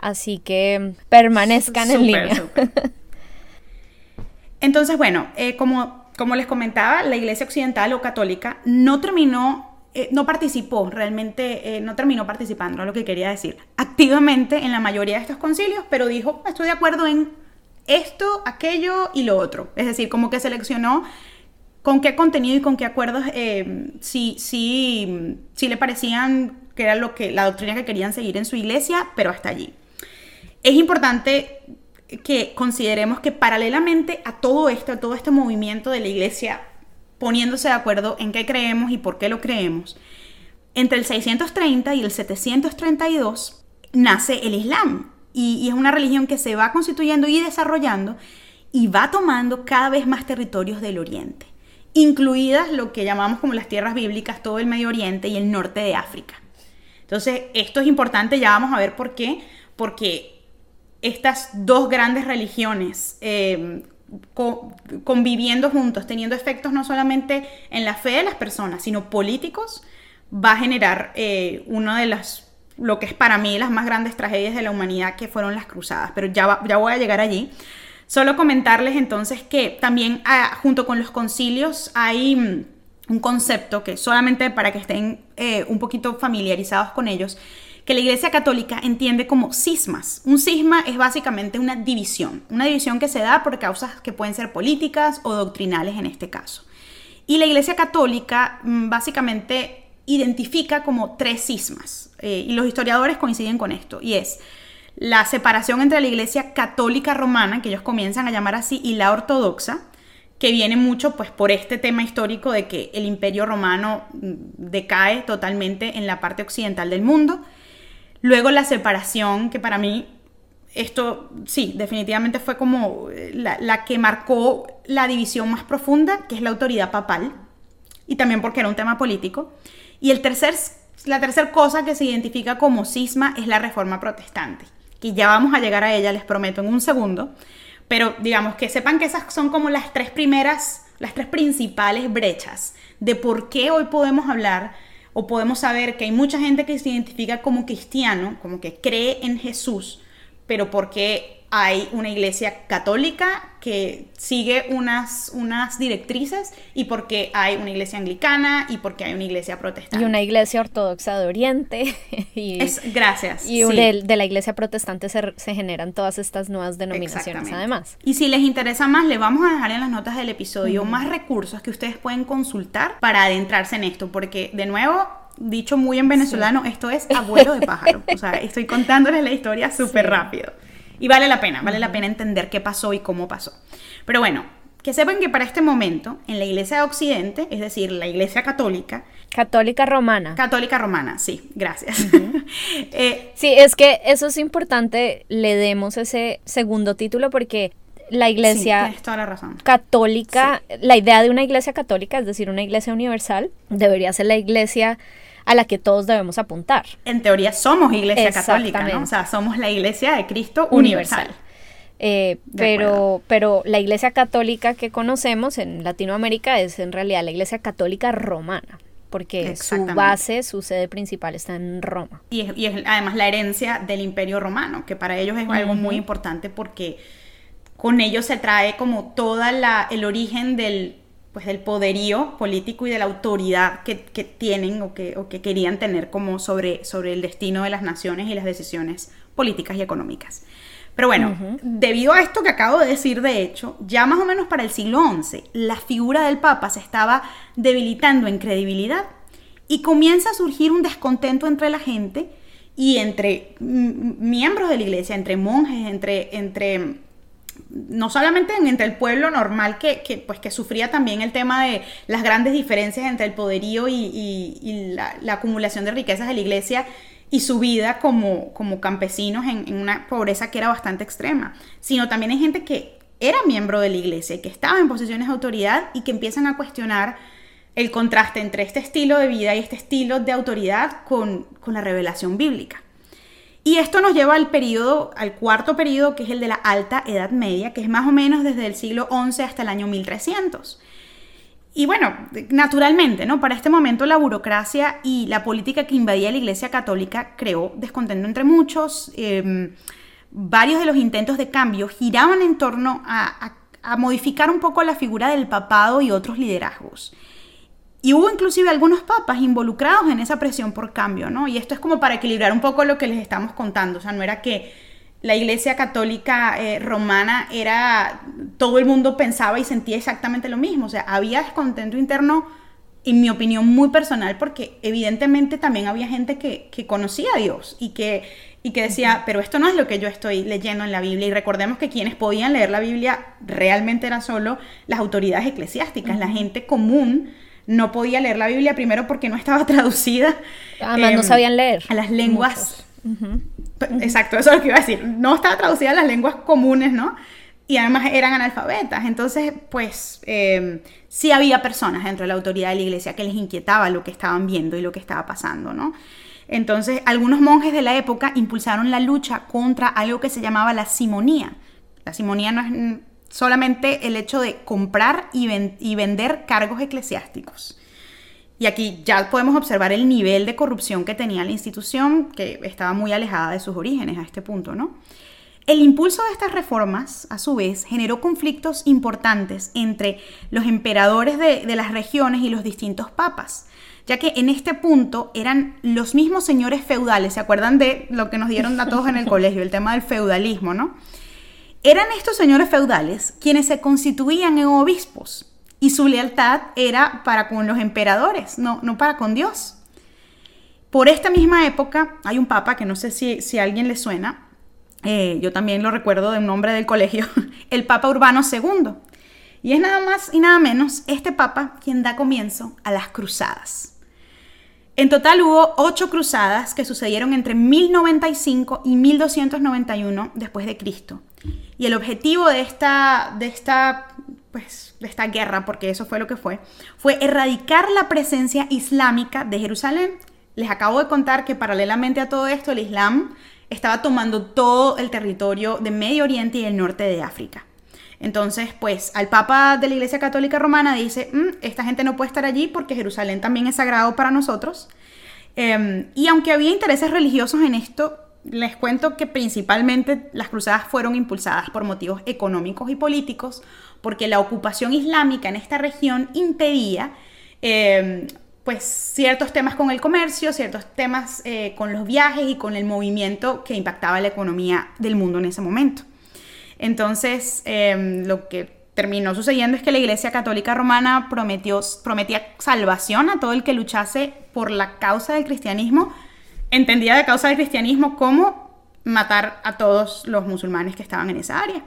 Así que permanezcan en línea. Entonces, bueno, eh, como, como les comentaba, la Iglesia Occidental o Católica no terminó, eh, no participó, realmente eh, no terminó participando, lo que quería decir, activamente en la mayoría de estos concilios, pero dijo, estoy de acuerdo en esto, aquello y lo otro. Es decir, como que seleccionó con qué contenido y con qué acuerdos sí, sí, sí le parecían que era lo que la doctrina que querían seguir en su iglesia, pero hasta allí. Es importante que consideremos que paralelamente a todo esto, a todo este movimiento de la iglesia poniéndose de acuerdo en qué creemos y por qué lo creemos, entre el 630 y el 732 nace el Islam y, es una religión que se va constituyendo y desarrollando y va tomando cada vez más territorios del Oriente, incluidas lo que llamamos como las tierras bíblicas, todo el Medio Oriente y el norte de África. Entonces, esto es importante, ya vamos a ver por qué, porque estas dos grandes religiones eh, conviviendo juntos, teniendo efectos no solamente en la fe de las personas, sino políticos, va a generar eh, una de las, lo que es para mí las más grandes tragedias de la humanidad, que fueron las cruzadas. Pero ya, ya voy a llegar allí. Solo comentarles entonces que también ah, junto con los concilios hay mm, un concepto que solamente para que estén eh, un poquito familiarizados con ellos, que la Iglesia Católica entiende como cismas. Un cisma es básicamente una división, una división que se da por causas que pueden ser políticas o doctrinales en este caso. Y la Iglesia Católica mm, básicamente identifica como tres cismas, eh, y los historiadores coinciden con esto, y es la separación entre la iglesia católica romana, que ellos comienzan a llamar así, y la ortodoxa, que viene mucho pues por este tema histórico de que el imperio romano mm, decae totalmente en la parte occidental del mundo. Luego la separación, que para mí esto sí, definitivamente fue como eh, la, que marcó la división más profunda, que es la autoridad papal, y también porque era un tema político. Y el tercer, la tercera cosa que se identifica como cisma es la reforma protestante, que ya vamos a llegar a ella, les prometo, en un segundo. Pero digamos que sepan que esas son como las tres primeras, las tres principales brechas de por qué hoy podemos hablar o podemos saber que hay mucha gente que se identifica como cristiano, como que cree en Jesús, pero porque hay una iglesia católica que sigue unas, unas directrices y porque hay una iglesia anglicana y porque hay una iglesia protestante. Y una iglesia ortodoxa de Oriente. (laughs) Y, es, gracias. Y de, la iglesia protestante se, se, generan todas estas nuevas denominaciones además. Y si les interesa más, le vamos a dejar en las notas del episodio más recursos que ustedes pueden consultar para adentrarse en esto, porque de nuevo dicho muy en venezolano, esto es abuelo de pájaro. O sea, estoy contándoles la historia (laughs) súper rápido. Y vale la pena, vale la pena entender qué pasó y cómo pasó. Pero bueno, que sepan que para este momento, en la iglesia de Occidente, es decir, la iglesia católica. Católica romana. Católica romana, sí, gracias. (laughs) Eh, sí, es que eso es importante, le demos ese segundo título porque la iglesia toda la razón. católica, la idea de una iglesia católica, es decir, una iglesia universal, debería ser la iglesia a la que todos debemos apuntar. En teoría somos iglesia católica, ¿no? O sea, somos la iglesia de Cristo universal. Eh, pero, pero la iglesia católica que conocemos en Latinoamérica es en realidad la iglesia católica romana porque su base, su sede principal está en Roma. Y es, además la herencia del imperio romano, que para ellos es algo muy importante porque con ellos se trae como toda la, el origen del, pues del poderío político y de la autoridad que, tienen o que, que, querían tener como sobre, sobre el destino de las naciones y las decisiones políticas y económicas. Pero bueno, debido a esto que acabo de decir, de hecho, ya más o menos para el siglo XI, la figura del Papa se estaba debilitando en credibilidad y comienza a surgir un descontento entre la gente y entre miembros de la iglesia, entre monjes, entre, entre no solamente entre el pueblo normal que, pues, que sufría también el tema de las grandes diferencias entre el poderío y, la, acumulación de riquezas de la iglesia y su vida como, como campesinos en, en, una pobreza que era bastante extrema, sino también hay gente que era miembro de la iglesia y que estaba en posiciones de autoridad y que empiezan a cuestionar el contraste entre este estilo de vida y este estilo de autoridad con, con la revelación bíblica. Y esto nos lleva al periodo, al cuarto periodo, que es el de la Alta Edad Media, que es más o menos desde el siglo XI hasta el año 1300. Y bueno, naturalmente, ¿no? Para este momento la burocracia y la política que invadía la Iglesia Católica creó descontento entre muchos. Em, varios de los intentos de cambio giraban en torno a modificar un poco la figura del papado y otros liderazgos. Y hubo inclusive algunos papas involucrados en esa presión por cambio, ¿no? Y esto es como para equilibrar un poco lo que les estamos contando, o sea, no era que la iglesia católica eh, romana era, todo el mundo pensaba y sentía exactamente lo mismo, o sea, había descontento interno, en mi opinión, muy personal, porque evidentemente también había gente que, conocía a Dios y que, y que decía, pero esto no es lo que yo estoy leyendo en la Biblia, y recordemos que quienes podían leer la Biblia realmente eran solo las autoridades eclesiásticas, la gente común, no podía leer la Biblia primero porque no estaba (laughs) traducida. Además, no em, sabían leer. A las lenguas. Exacto, eso es lo que iba a decir. No estaba traducida a las lenguas comunes, ¿no? Y además eran analfabetas. Entonces, pues, em, sí había personas dentro de la autoridad de la iglesia que les inquietaba lo que estaban viendo y lo que estaba pasando, ¿no? Entonces, algunos monjes de la época impulsaron la lucha contra algo que se llamaba la simonía. La simonía no es solamente el hecho de comprar y, vender cargos eclesiásticos. Y aquí ya podemos observar el nivel de corrupción que tenía la institución, que estaba muy alejada de sus orígenes a este punto, ¿no? El impulso de estas reformas, a su vez, generó conflictos importantes entre los emperadores de, de, las regiones y los distintos papas, ya que en este punto eran los mismos señores feudales, ¿se acuerdan de lo que nos dieron a todos en el (laughs) colegio, el tema del feudalismo, ¿no? Eran estos señores feudales quienes se constituían en obispos y su lealtad era para con los emperadores, no, no para con Dios. Por esta misma época hay un papa que no sé si, si a alguien le suena, eh, yo también lo recuerdo de un nombre del colegio, (laughs) el Papa Urbano II. Y es nada más y nada menos este Papa quien da comienzo a las cruzadas. En total hubo ocho cruzadas que sucedieron entre 1095 y 1291 después de Cristo. Y el objetivo de esta, de esta, pues, de esta guerra, porque eso fue lo que fue, fue erradicar la presencia islámica de Jerusalén. Les acabo de contar que paralelamente a todo esto, el Islam estaba tomando todo el territorio de Medio Oriente y el norte de África. Entonces, pues al Papa de la Iglesia Católica Romana dice, mm, esta gente no puede estar allí porque Jerusalén también es sagrado para nosotros. Em, y aunque había intereses religiosos en esto, les cuento que principalmente las cruzadas fueron impulsadas por motivos económicos y políticos, porque la ocupación islámica en esta región impedía em, pues ciertos temas con el comercio, ciertos temas eh, con los viajes y con el movimiento que impactaba la economía del mundo en ese momento. Entonces, em, lo que terminó sucediendo es que la Iglesia Católica Romana prometió, prometía salvación a todo el que luchase por la causa del cristianismo, entendía de causa del cristianismo como matar a todos los musulmanes que estaban en esa área.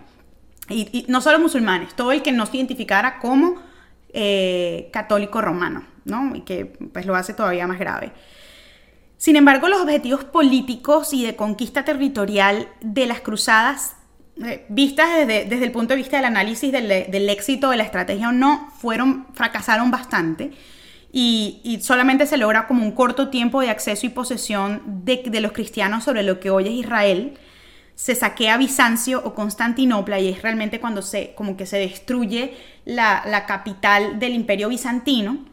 Y, no solo musulmanes, todo el que no se identificara como eh, católico romano. ¿no? Y que pues lo hace todavía más grave. Sin embargo, los objetivos políticos y de conquista territorial de las cruzadas, vistas desde, el punto de vista del análisis del, éxito de la estrategia o no, fueron, fracasaron bastante. Y, solamente se logra como un corto tiempo de acceso y posesión de, los cristianos sobre lo que hoy es Israel. Se saquea Bizancio o Constantinopla y es realmente cuando se, como que se destruye la, la capital del imperio bizantino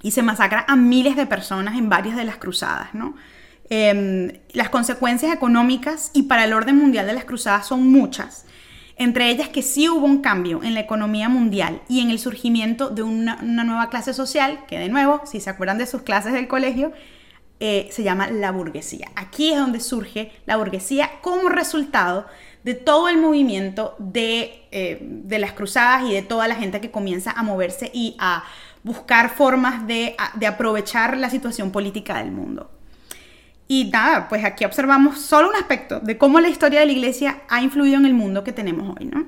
y se masacra a miles de personas en varias de las cruzadas, ¿no? Em, las consecuencias económicas y para el orden mundial de las cruzadas son muchas, entre ellas que sí hubo un cambio en la economía mundial y en el surgimiento de una, nueva clase social, que de nuevo, si se acuerdan de sus clases del colegio, eh, se llama la burguesía. Aquí es donde surge la burguesía como resultado de todo el movimiento de, eh, de las cruzadas y de toda la gente que comienza a moverse y a buscar formas de, aprovechar la situación política del mundo. Y nada, pues aquí observamos solo un aspecto de cómo la historia de la iglesia ha influido en el mundo que tenemos hoy, ¿no?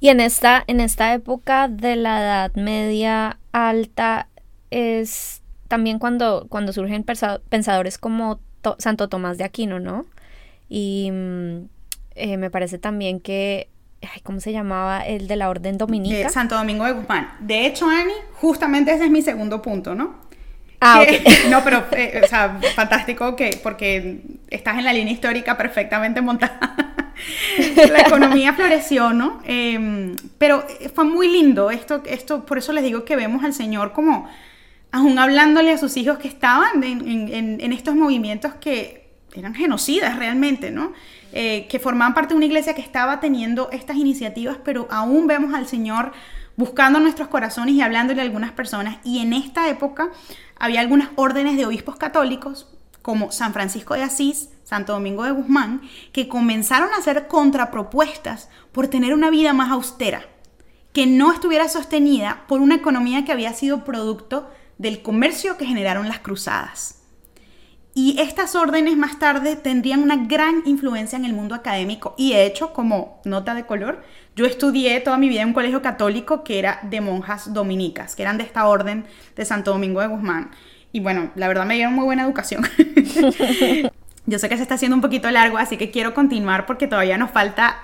Y en esta, en esta época de la Edad Media alta es también cuando, cuando surgen pensadores como Santo Tomás de Aquino, ¿no? Y mm, eh, me parece también que ¿cómo se llamaba? El de la Orden Dominica. Santo Domingo de Guzmán. De hecho, Ani, justamente ese es mi segundo punto, ¿no? Ah, (laughs) No, pero, eh, o sea, fantástico que, porque estás en la línea histórica perfectamente montada. (laughs) la economía floreció, ¿no? Em, pero fue muy lindo esto, esto, por eso les digo que vemos al Señor como, aún hablándole a sus hijos que estaban en, en estos movimientos que eran genocidas realmente, ¿no? Eh, que formaban parte de una iglesia que estaba teniendo estas iniciativas, pero aún vemos al Señor buscando nuestros corazones y hablándole a algunas personas. Y en esta época había algunas órdenes de obispos católicos, como San Francisco de Asís, Santo Domingo de Guzmán, que comenzaron a hacer contrapropuestas por tener una vida más austera, que no estuviera sostenida por una economía que había sido producto del comercio que generaron las cruzadas. Y estas órdenes más tarde tendrían una gran influencia en el mundo académico. Y de hecho, como nota de color, yo estudié toda mi vida en un colegio católico que era de monjas dominicas, que eran de esta orden de Santo Domingo de Guzmán. Y bueno, la verdad me dieron muy buena educación. (laughs) yo sé que se está haciendo un poquito largo, así que quiero continuar porque todavía nos falta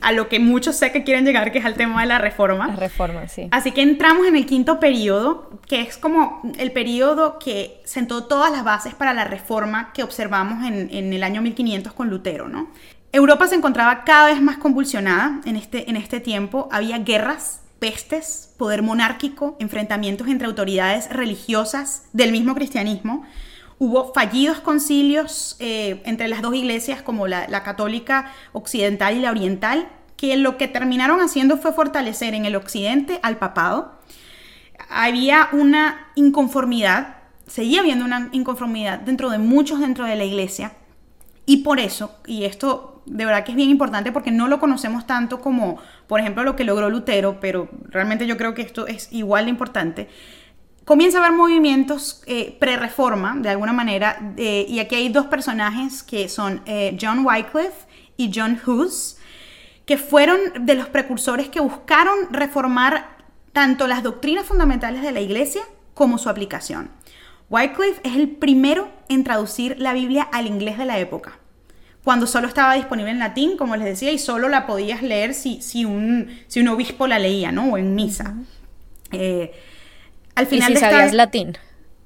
a lo que muchos sé que quieren llegar, que es al tema de la reforma. La reforma, sí. Así que entramos en el quinto periodo, que es como el periodo que sentó todas las bases para la reforma que observamos en, en el año 1500 con Lutero, ¿no? Europa se encontraba cada vez más convulsionada en este, en este tiempo. Había guerras, pestes, poder monárquico, enfrentamientos entre autoridades religiosas del mismo cristianismo. Hubo fallidos concilios eh, entre las dos iglesias, como la, católica occidental y la oriental, que lo que terminaron haciendo fue fortalecer en el occidente al papado. Había una inconformidad, seguía habiendo una inconformidad dentro de muchos dentro de la iglesia, y por eso, y esto de verdad que es bien importante porque no lo conocemos tanto como, por ejemplo, lo que logró Lutero, pero realmente yo creo que esto es igual de importante, comienza a haber movimientos eh, pre-reforma, de alguna manera, y aquí hay dos personajes que son eh, John Wycliffe y John Hus, que fueron de los precursores que buscaron reformar tanto las doctrinas fundamentales de la iglesia como su aplicación. Wycliffe es el primero en traducir la Biblia al inglés de la época, cuando solo estaba disponible en latín, como les decía, y solo la podías leer si, si, un, si un obispo la leía, ¿no? O en misa. Eh, al final ¿Y si sabías latín?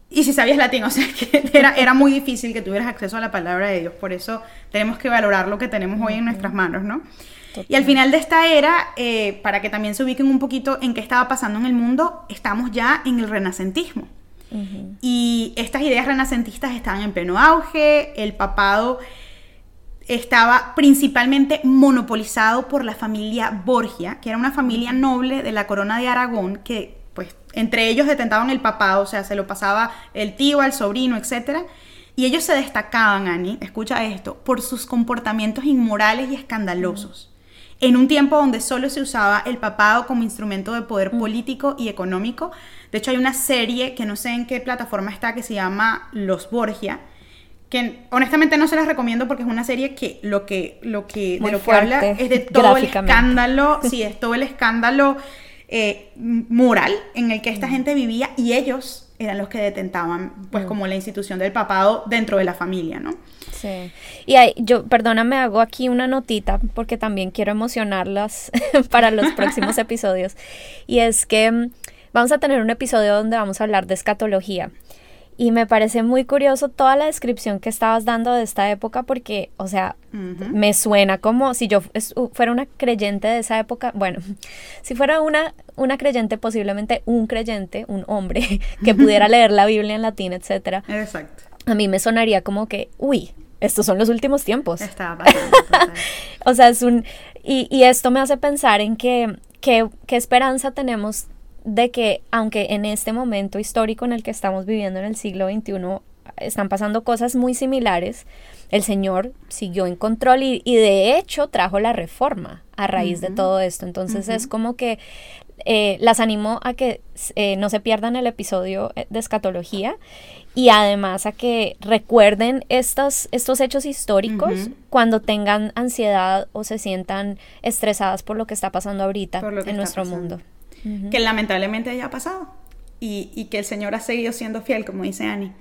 Y si sabías latín, o sea, (laughs) que era, era muy difícil que tuvieras acceso a la palabra de Dios. Por eso tenemos que valorar lo que tenemos hoy en nuestras manos, ¿no? Y al final de esta era, eh, para que también se ubiquen un poquito en qué estaba pasando en el mundo, estamos ya en el renacentismo. Y estas ideas renacentistas estaban en pleno auge, el papado estaba principalmente monopolizado por la familia Borgia, que era una familia noble de la corona de Aragón, que pues entre ellos detentaban el papado, o sea, se lo pasaba el tío al sobrino, etc. Y ellos se destacaban, Ani, escucha esto, por sus comportamientos inmorales y escandalosos en un tiempo donde solo se usaba el papado como instrumento de poder mm. político y económico. De hecho, hay una serie que no sé en qué plataforma está que se llama Los Borgia, que honestamente no se las recomiendo porque es una serie que lo que, lo que de lo que habla es de todo el escándalo, (laughs) sí, es todo el escándalo eh, moral en el que esta gente vivía y ellos eran los que detentaban, pues, mm. como la institución del papado dentro de la familia, ¿no? Sí. Y yo, perdóname, hago aquí una notita porque también quiero emocionarlas (laughs) para los próximos (laughs) episodios. Y es que mm, vamos a tener un episodio donde vamos a hablar de escatología. Y me parece muy curioso toda la descripción que estabas dando de esta época porque, o sea, me suena como si yo fuera una creyente de esa época. Bueno, (laughs) si fuera una, una creyente, posiblemente un creyente, un hombre, (laughs) que pudiera (laughs) leer la Biblia en latín, etc. Exacto. A mí me sonaría como que, uy, estos son los últimos tiempos. O sea, es un... Y, y, esto me hace pensar en que, qué esperanza tenemos de que aunque en este momento histórico en el que estamos viviendo en el siglo XXI están pasando cosas muy similares, el Señor siguió en control y, de hecho trajo la reforma a raíz de todo esto. Entonces es como que eh, las animo a que eh, no se pierdan el episodio eh, de escatología y además a que recuerden estos, estos hechos históricos cuando tengan ansiedad o se sientan estresadas por lo que está pasando ahorita en nuestro mundo que lamentablemente haya pasado y, que el Señor ha seguido siendo fiel, como dice Annie.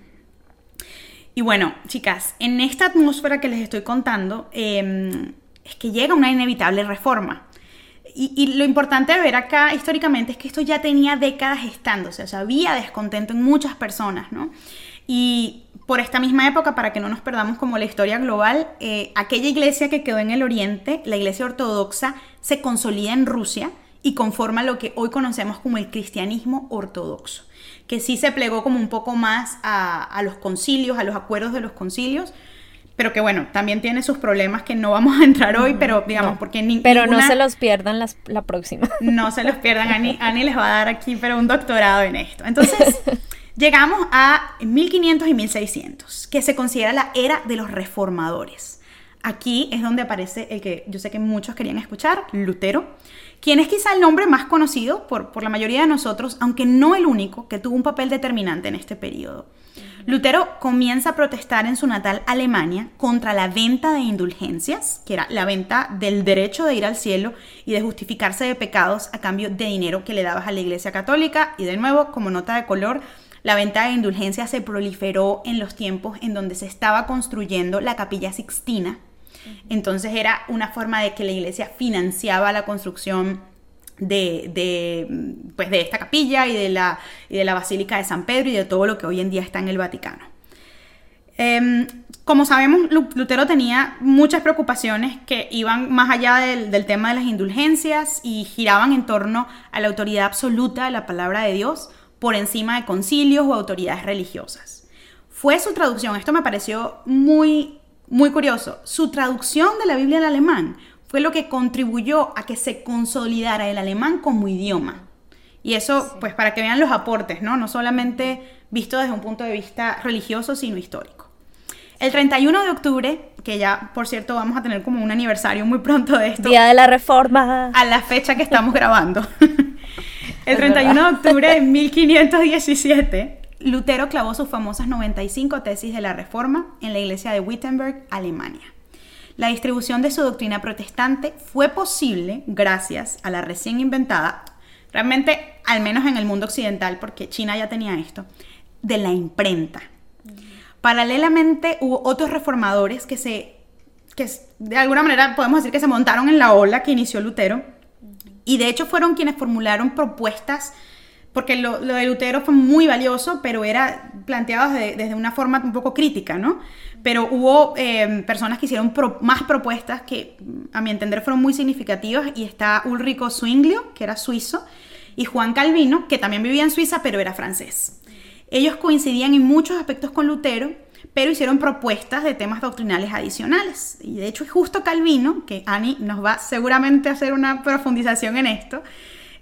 Y bueno, chicas, en esta atmósfera que les estoy contando, em, es que llega una inevitable reforma. Y, lo importante de ver acá históricamente es que esto ya tenía décadas estándose, o sea, había descontento en muchas personas, ¿no? Y por esta misma época, para que no nos perdamos como la historia global, eh, aquella iglesia que quedó en el oriente, la iglesia ortodoxa, se consolida en Rusia y conforma lo que hoy conocemos como el cristianismo ortodoxo, que sí se plegó como un poco más a, los concilios, a los acuerdos de los concilios, pero que bueno, también tiene sus problemas que no vamos a entrar hoy, pero digamos, porque ni, Pero no se los pierdan la próxima. (laughs) No se los pierdan, Ani, Ani les va a dar aquí, pero un doctorado en esto. Entonces, (laughs) llegamos a 1500 y 1600, que se considera la era de los reformadores. Aquí es donde aparece el que yo sé que muchos querían escuchar, Lutero, quien es quizá el nombre más conocido por, por la mayoría de nosotros, aunque no el único que tuvo un papel determinante en este periodo. Lutero comienza a protestar en su natal Alemania contra la venta de indulgencias, que era la venta del derecho de ir al cielo y de justificarse de pecados a cambio de dinero que le dabas a la Iglesia Católica. Y de nuevo, como nota de color, la venta de indulgencias se proliferó en los tiempos en donde se estaba construyendo la capilla sixtina, entonces era una forma de que la iglesia financiaba la construcción de, pues de esta capilla y de, la, de la Basílica de San Pedro y de todo lo que hoy en día está en el Vaticano. Em, como sabemos, Lutero tenía muchas preocupaciones que iban más allá del, del, tema de las indulgencias y giraban en torno a la autoridad absoluta de la palabra de Dios por encima de concilios o autoridades religiosas. Fue su traducción, esto me pareció muy muy curioso, su traducción de la Biblia al alemán fue lo que contribuyó a que se consolidara el alemán como idioma. Y eso, pues para que vean los aportes, ¿no? No solamente visto desde un punto de vista religioso, sino histórico. El 31 de octubre, que ya por cierto vamos a tener como un aniversario muy pronto de esto. Día de la Reforma. A la fecha que estamos grabando. (laughs) El 31 de octubre de 1517, Lutero clavó sus famosas 95 tesis de la Reforma en la iglesia de Wittenberg, Alemania. La distribución de su doctrina protestante fue posible gracias a la recién inventada, realmente al menos en el mundo occidental, porque China ya tenía esto, de la imprenta. Paralelamente hubo otros reformadores que se, que de alguna manera podemos decir que se montaron en la ola que inició Lutero, y de hecho fueron quienes formularon propuestas porque lo, de Lutero fue muy valioso, pero era planteado desde, una forma un poco crítica, ¿no? Pero hubo eh, personas que hicieron más propuestas que, a mi entender, fueron muy significativas, y está Ulrico Zwinglio, que era suizo, y Juan Calvino, que también vivía en Suiza, pero era francés. Ellos coincidían en muchos aspectos con Lutero, pero hicieron propuestas de temas doctrinales adicionales. Y de hecho justo Calvino, que Ani nos va seguramente a hacer una profundización en esto,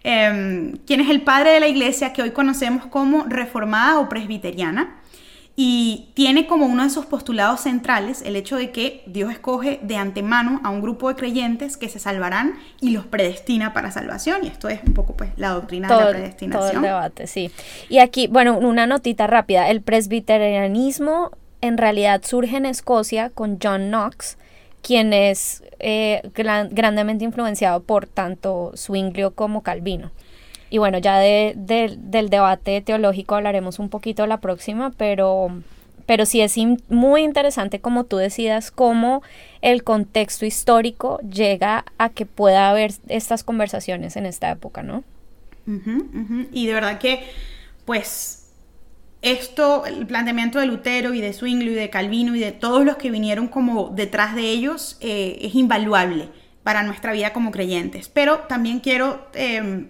Em, quien es el padre de la iglesia que hoy conocemos como reformada o presbiteriana. Y tiene como uno de sus postulados centrales el hecho de que Dios escoge de antemano a un grupo de creyentes que se salvarán y los predestina para salvación. Y esto es un poco pues la doctrina de la predestinación. Todo el debate, sí. Y aquí, bueno, una notita rápida. El presbiterianismo en realidad surge en Escocia con John Knox, quien es eh, grandemente influenciado por tanto Zwinglio como Calvino. Y bueno, ya del debate teológico hablaremos un poquito la próxima, pero, pero sí es muy interesante como tú decidas cómo el contexto histórico llega a que pueda haber estas conversaciones en esta época, ¿no? Y de verdad que, pues, esto, el planteamiento de Lutero y de Zwinglio y de Calvino y de todos los que vinieron como detrás de ellos eh, es invaluable para nuestra vida como creyentes. Pero también quiero em,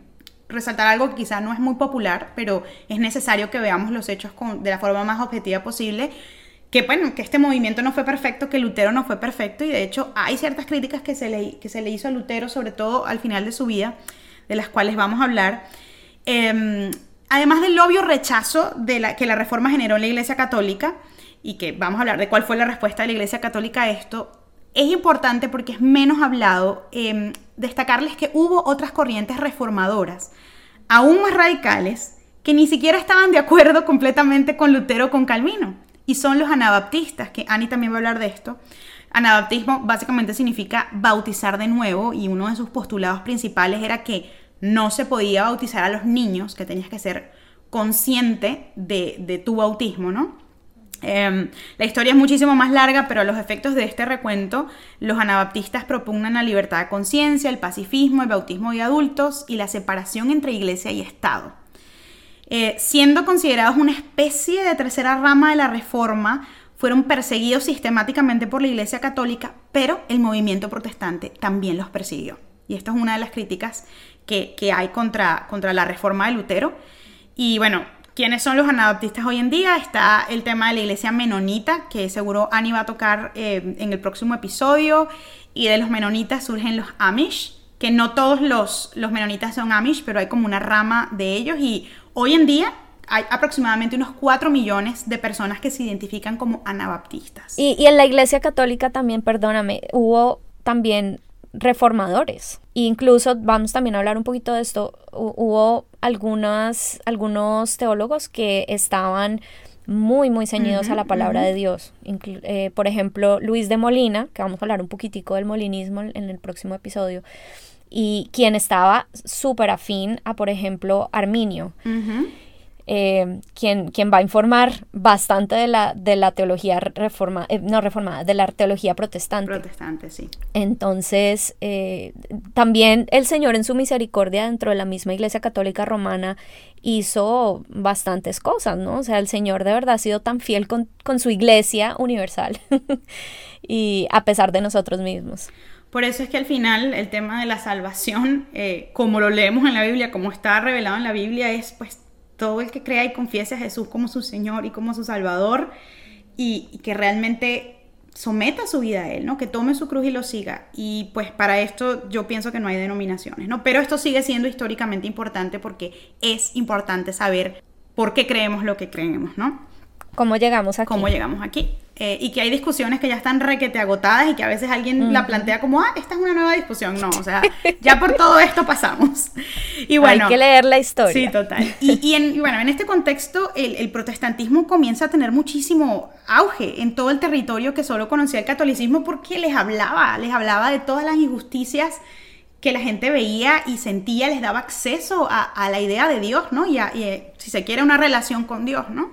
resaltar algo que quizá no es muy popular, pero es necesario que veamos los hechos de la forma más objetiva posible. Que bueno, que este movimiento no fue perfecto, que Lutero no fue perfecto y de hecho hay ciertas críticas que se le, que se le hizo a Lutero, sobre todo al final de su vida, de las cuales vamos a hablar. Em, además del obvio rechazo de la, que la reforma generó en la Iglesia Católica, y que vamos a hablar de cuál fue la respuesta de la Iglesia Católica a esto, es importante porque es menos hablado em, destacarles que hubo otras corrientes reformadoras, aún más radicales, que ni siquiera estaban de acuerdo completamente con Lutero o con Calvino, y son los anabaptistas, que Ani también va a hablar de esto. Anabaptismo básicamente significa bautizar de nuevo, y uno de sus postulados principales era que no se podía bautizar a los niños, que tenías que ser consciente de, tu bautismo, ¿no? Em, la historia es muchísimo más larga, pero a los efectos de este recuento, los anabaptistas propugnan la libertad de conciencia, el pacifismo, el bautismo de adultos y la separación entre iglesia y Estado. Eh, siendo considerados una especie de tercera rama de la reforma, fueron perseguidos sistemáticamente por la Iglesia Católica, pero el movimiento protestante también los persiguió. Y esto es una de las críticas que, hay contra, contra la reforma de Lutero. Y bueno, ¿quiénes son los anabaptistas hoy en día? Está el tema de la iglesia menonita, que seguro Annie va a tocar eh, en el próximo episodio. Y de los menonitas surgen los Amish, que no todos los, los menonitas son Amish, pero hay como una rama de ellos. Y hoy en día hay aproximadamente unos 4 millones de personas que se identifican como anabaptistas. Y, y en la iglesia católica también, perdóname, hubo también reformadores. Incluso vamos también a hablar un poquito de esto. Hubo algunas, algunos teólogos que estaban muy, muy ceñidos a la palabra de Dios. Eh, por ejemplo, Luis de Molina, que vamos a hablar un poquitico del molinismo en el próximo episodio, y quien estaba súper afín a, por ejemplo, Arminio. Eh, quien, quien, va a informar bastante de la, de la teología reforma, eh, no reformada, de la teología protestante. Protestante, sí. Entonces, eh, también el Señor en su misericordia dentro de la misma Iglesia Católica Romana hizo bastantes cosas, ¿no? O sea, el Señor de verdad ha sido tan fiel con, con su Iglesia universal (laughs) y a pesar de nosotros mismos. Por eso es que al final el tema de la salvación, como lo leemos en la Biblia, como está revelado en la Biblia, es pues todo el que crea y confiese a Jesús como su Señor y como su Salvador y, que realmente someta su vida a Él, ¿no? Que tome su cruz y lo siga. Y pues para esto yo pienso que no hay denominaciones, ¿no? Pero esto sigue siendo históricamente importante porque es importante saber por qué creemos lo que creemos, ¿no? ¿Cómo llegamos aquí? ¿Cómo llegamos aquí? Eh, y que hay discusiones que ya están requete agotadas y que a veces alguien la plantea como, ah, esta es una nueva discusión. No, o sea, ya por todo esto pasamos. (laughs) Y bueno, hay que leer la historia. Sí, total. Y, en, bueno, en este contexto, el, el, protestantismo comienza a tener muchísimo auge en todo el territorio que solo conocía el catolicismo porque les hablaba, les hablaba de todas las injusticias que la gente veía y sentía, les daba acceso a, a la idea de Dios, ¿no? Y, y, eh, si se quiere, una relación con Dios, ¿no?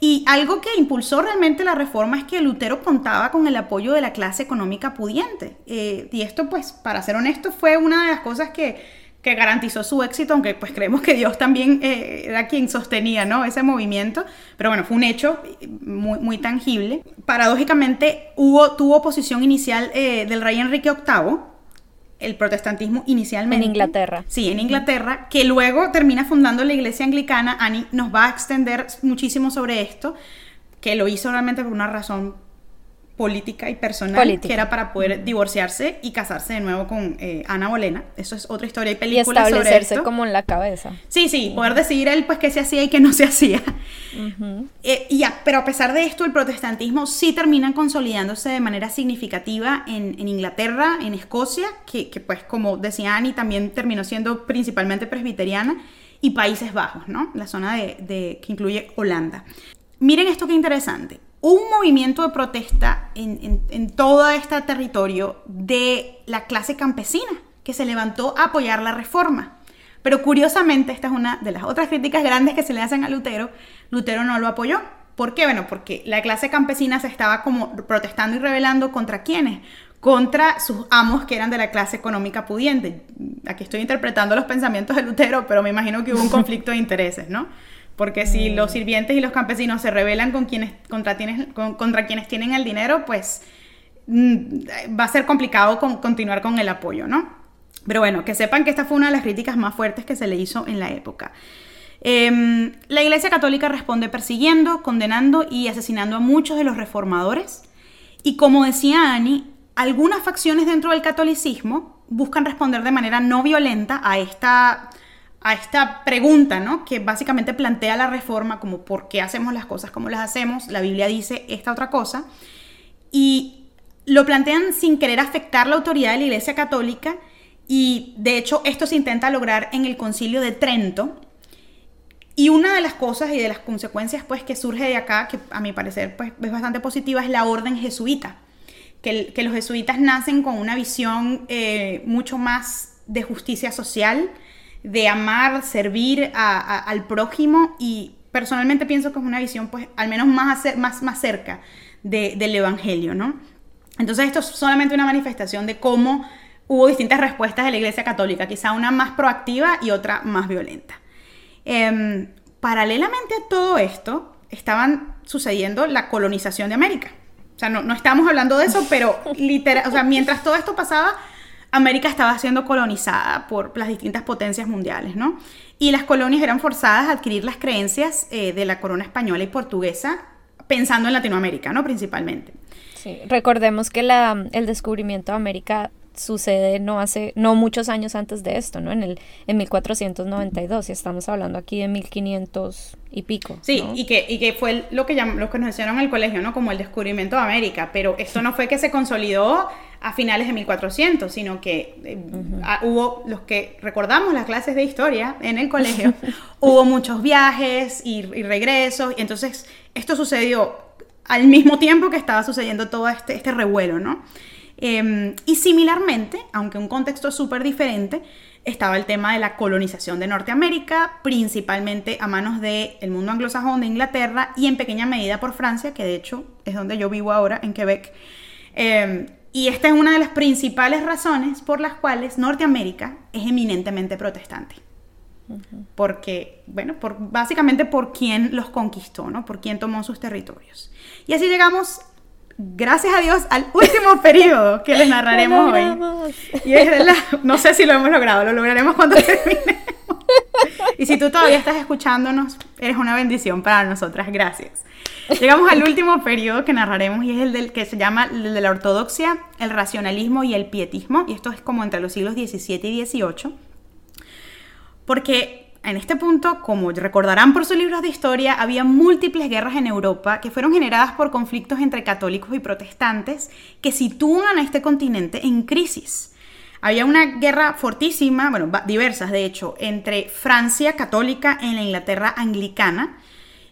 Y algo que impulsó realmente la reforma es que Lutero contaba con el apoyo de la clase económica pudiente. Eh, y esto, pues, para ser honesto, fue una de las cosas que, garantizó su éxito, aunque pues creemos que Dios también eh, era quien sostenía ¿no? ese movimiento. Pero bueno, fue un hecho muy, muy tangible. Paradójicamente, hubo, tuvo oposición inicial eh, del rey Enrique VIII, el protestantismo inicialmente. En Inglaterra. Sí, en Inglaterra, que luego termina fundando la iglesia anglicana. Annie nos va a extender muchísimo sobre esto, que lo hizo realmente por una razón política y personal, que era para poder divorciarse y casarse de nuevo con eh, Ana Bolena. Eso es otra historia y película y establecerse como en la cabeza. Sí, sí, poder decidir él pues qué se hacía y qué no se hacía. Eh, ya, pero a pesar de esto, el protestantismo sí termina consolidándose de manera significativa en, Inglaterra, en Escocia, que, pues como decía Annie, también terminó siendo principalmente presbiteriana, y Países Bajos, ¿no? La zona de, que incluye Holanda. Miren esto qué interesante un movimiento de protesta en, todo este territorio de la clase campesina que se levantó a apoyar la reforma. Pero curiosamente, esta es una de las otras críticas grandes que se le hacen a Lutero. Lutero no lo apoyó. ¿Por qué? Bueno, porque la clase campesina se estaba como protestando y rebelando contra quiénes? Contra sus amos que eran de la clase económica pudiente. Aquí estoy interpretando los pensamientos de Lutero, pero me imagino que hubo un conflicto de intereses, ¿no? Porque si mm. los sirvientes y los campesinos se rebelan con quienes, contra, contra quienes tienen el dinero, pues mm, va a ser complicado continuar con el apoyo, ¿no? Pero bueno, que sepan que esta fue una de las críticas más fuertes que se le hizo en la época. Em, la Iglesia Católica responde persiguiendo, condenando y asesinando a muchos de los reformadores. Y como decía Annie, algunas facciones dentro del catolicismo buscan responder de manera no violenta a esta a esta pregunta, ¿no? Que básicamente plantea la reforma como por qué hacemos las cosas como las hacemos. La Biblia dice esta otra cosa. Y lo plantean sin querer afectar la autoridad de la Iglesia Católica. Y de hecho esto se intenta lograr en el Concilio de Trento. Y una de las cosas y de las consecuencias pues que surge de acá, que a mi parecer pues es bastante positiva, es la orden jesuita. Que, que los jesuitas nacen con una visión eh, mucho más de justicia social, de amar, servir al prójimo y personalmente pienso que es una visión pues al menos más, más, más cerca del Evangelio, ¿no? Entonces esto es solamente una manifestación de cómo hubo distintas respuestas de la Iglesia Católica, quizá una más proactiva y otra más violenta. Em, paralelamente a todo esto, estaban sucediendo la colonización de América. O sea, no, no estamos hablando de eso, pero literal, o sea, mientras todo esto pasaba, América estaba siendo colonizada por las distintas potencias mundiales, ¿no? Y las colonias eran forzadas a adquirir las creencias eh, de la corona española y portuguesa, pensando en Latinoamérica, ¿no? Principalmente. Sí, recordemos que la, el descubrimiento de América sucede no hace no muchos años antes de esto, ¿no? En el en 1492 y estamos hablando aquí de 1500 y pico. Sí, y que y que fue lo que lo que nos enseñaron en el colegio, ¿no? Como el descubrimiento de América, pero esto no fue que se consolidó a finales de 1400, sino que eh, hubo los que recordamos las clases de historia en el colegio, (laughs) hubo muchos viajes y, y regresos, y entonces esto sucedió al mismo tiempo que estaba sucediendo todo este, este revuelo, ¿no? Em, y similarmente, aunque un contexto súper diferente, estaba el tema de la colonización de Norteamérica, principalmente a manos del mundo anglosajón de Inglaterra y en pequeña medida por Francia, que de hecho es donde yo vivo ahora, en Quebec. Em, y esta es una de las principales razones por las cuales Norteamérica es eminentemente protestante. Porque, bueno, por, básicamente por quien los conquistó, ¿no? Por quien tomó sus territorios. Y así llegamos gracias a Dios, al último (laughs) periodo que les narraremos hoy. Y es de la, no sé si lo hemos logrado, lo lograremos cuando (laughs) termine. Y si tú todavía estás escuchándonos, eres una bendición para nosotras. Gracias. Llegamos al último periodo que narraremos y es el del que se llama el de la ortodoxia, el racionalismo y el pietismo. Y esto es como entre los siglos XVII y XVIII. Porque En este punto, como recordarán por sus libros de historia, había múltiples guerras en Europa que fueron generadas por conflictos entre católicos y protestantes que sitúan a este continente en crisis. Había una guerra fortísima, bueno, diversas de hecho, entre Francia católica y la Inglaterra anglicana.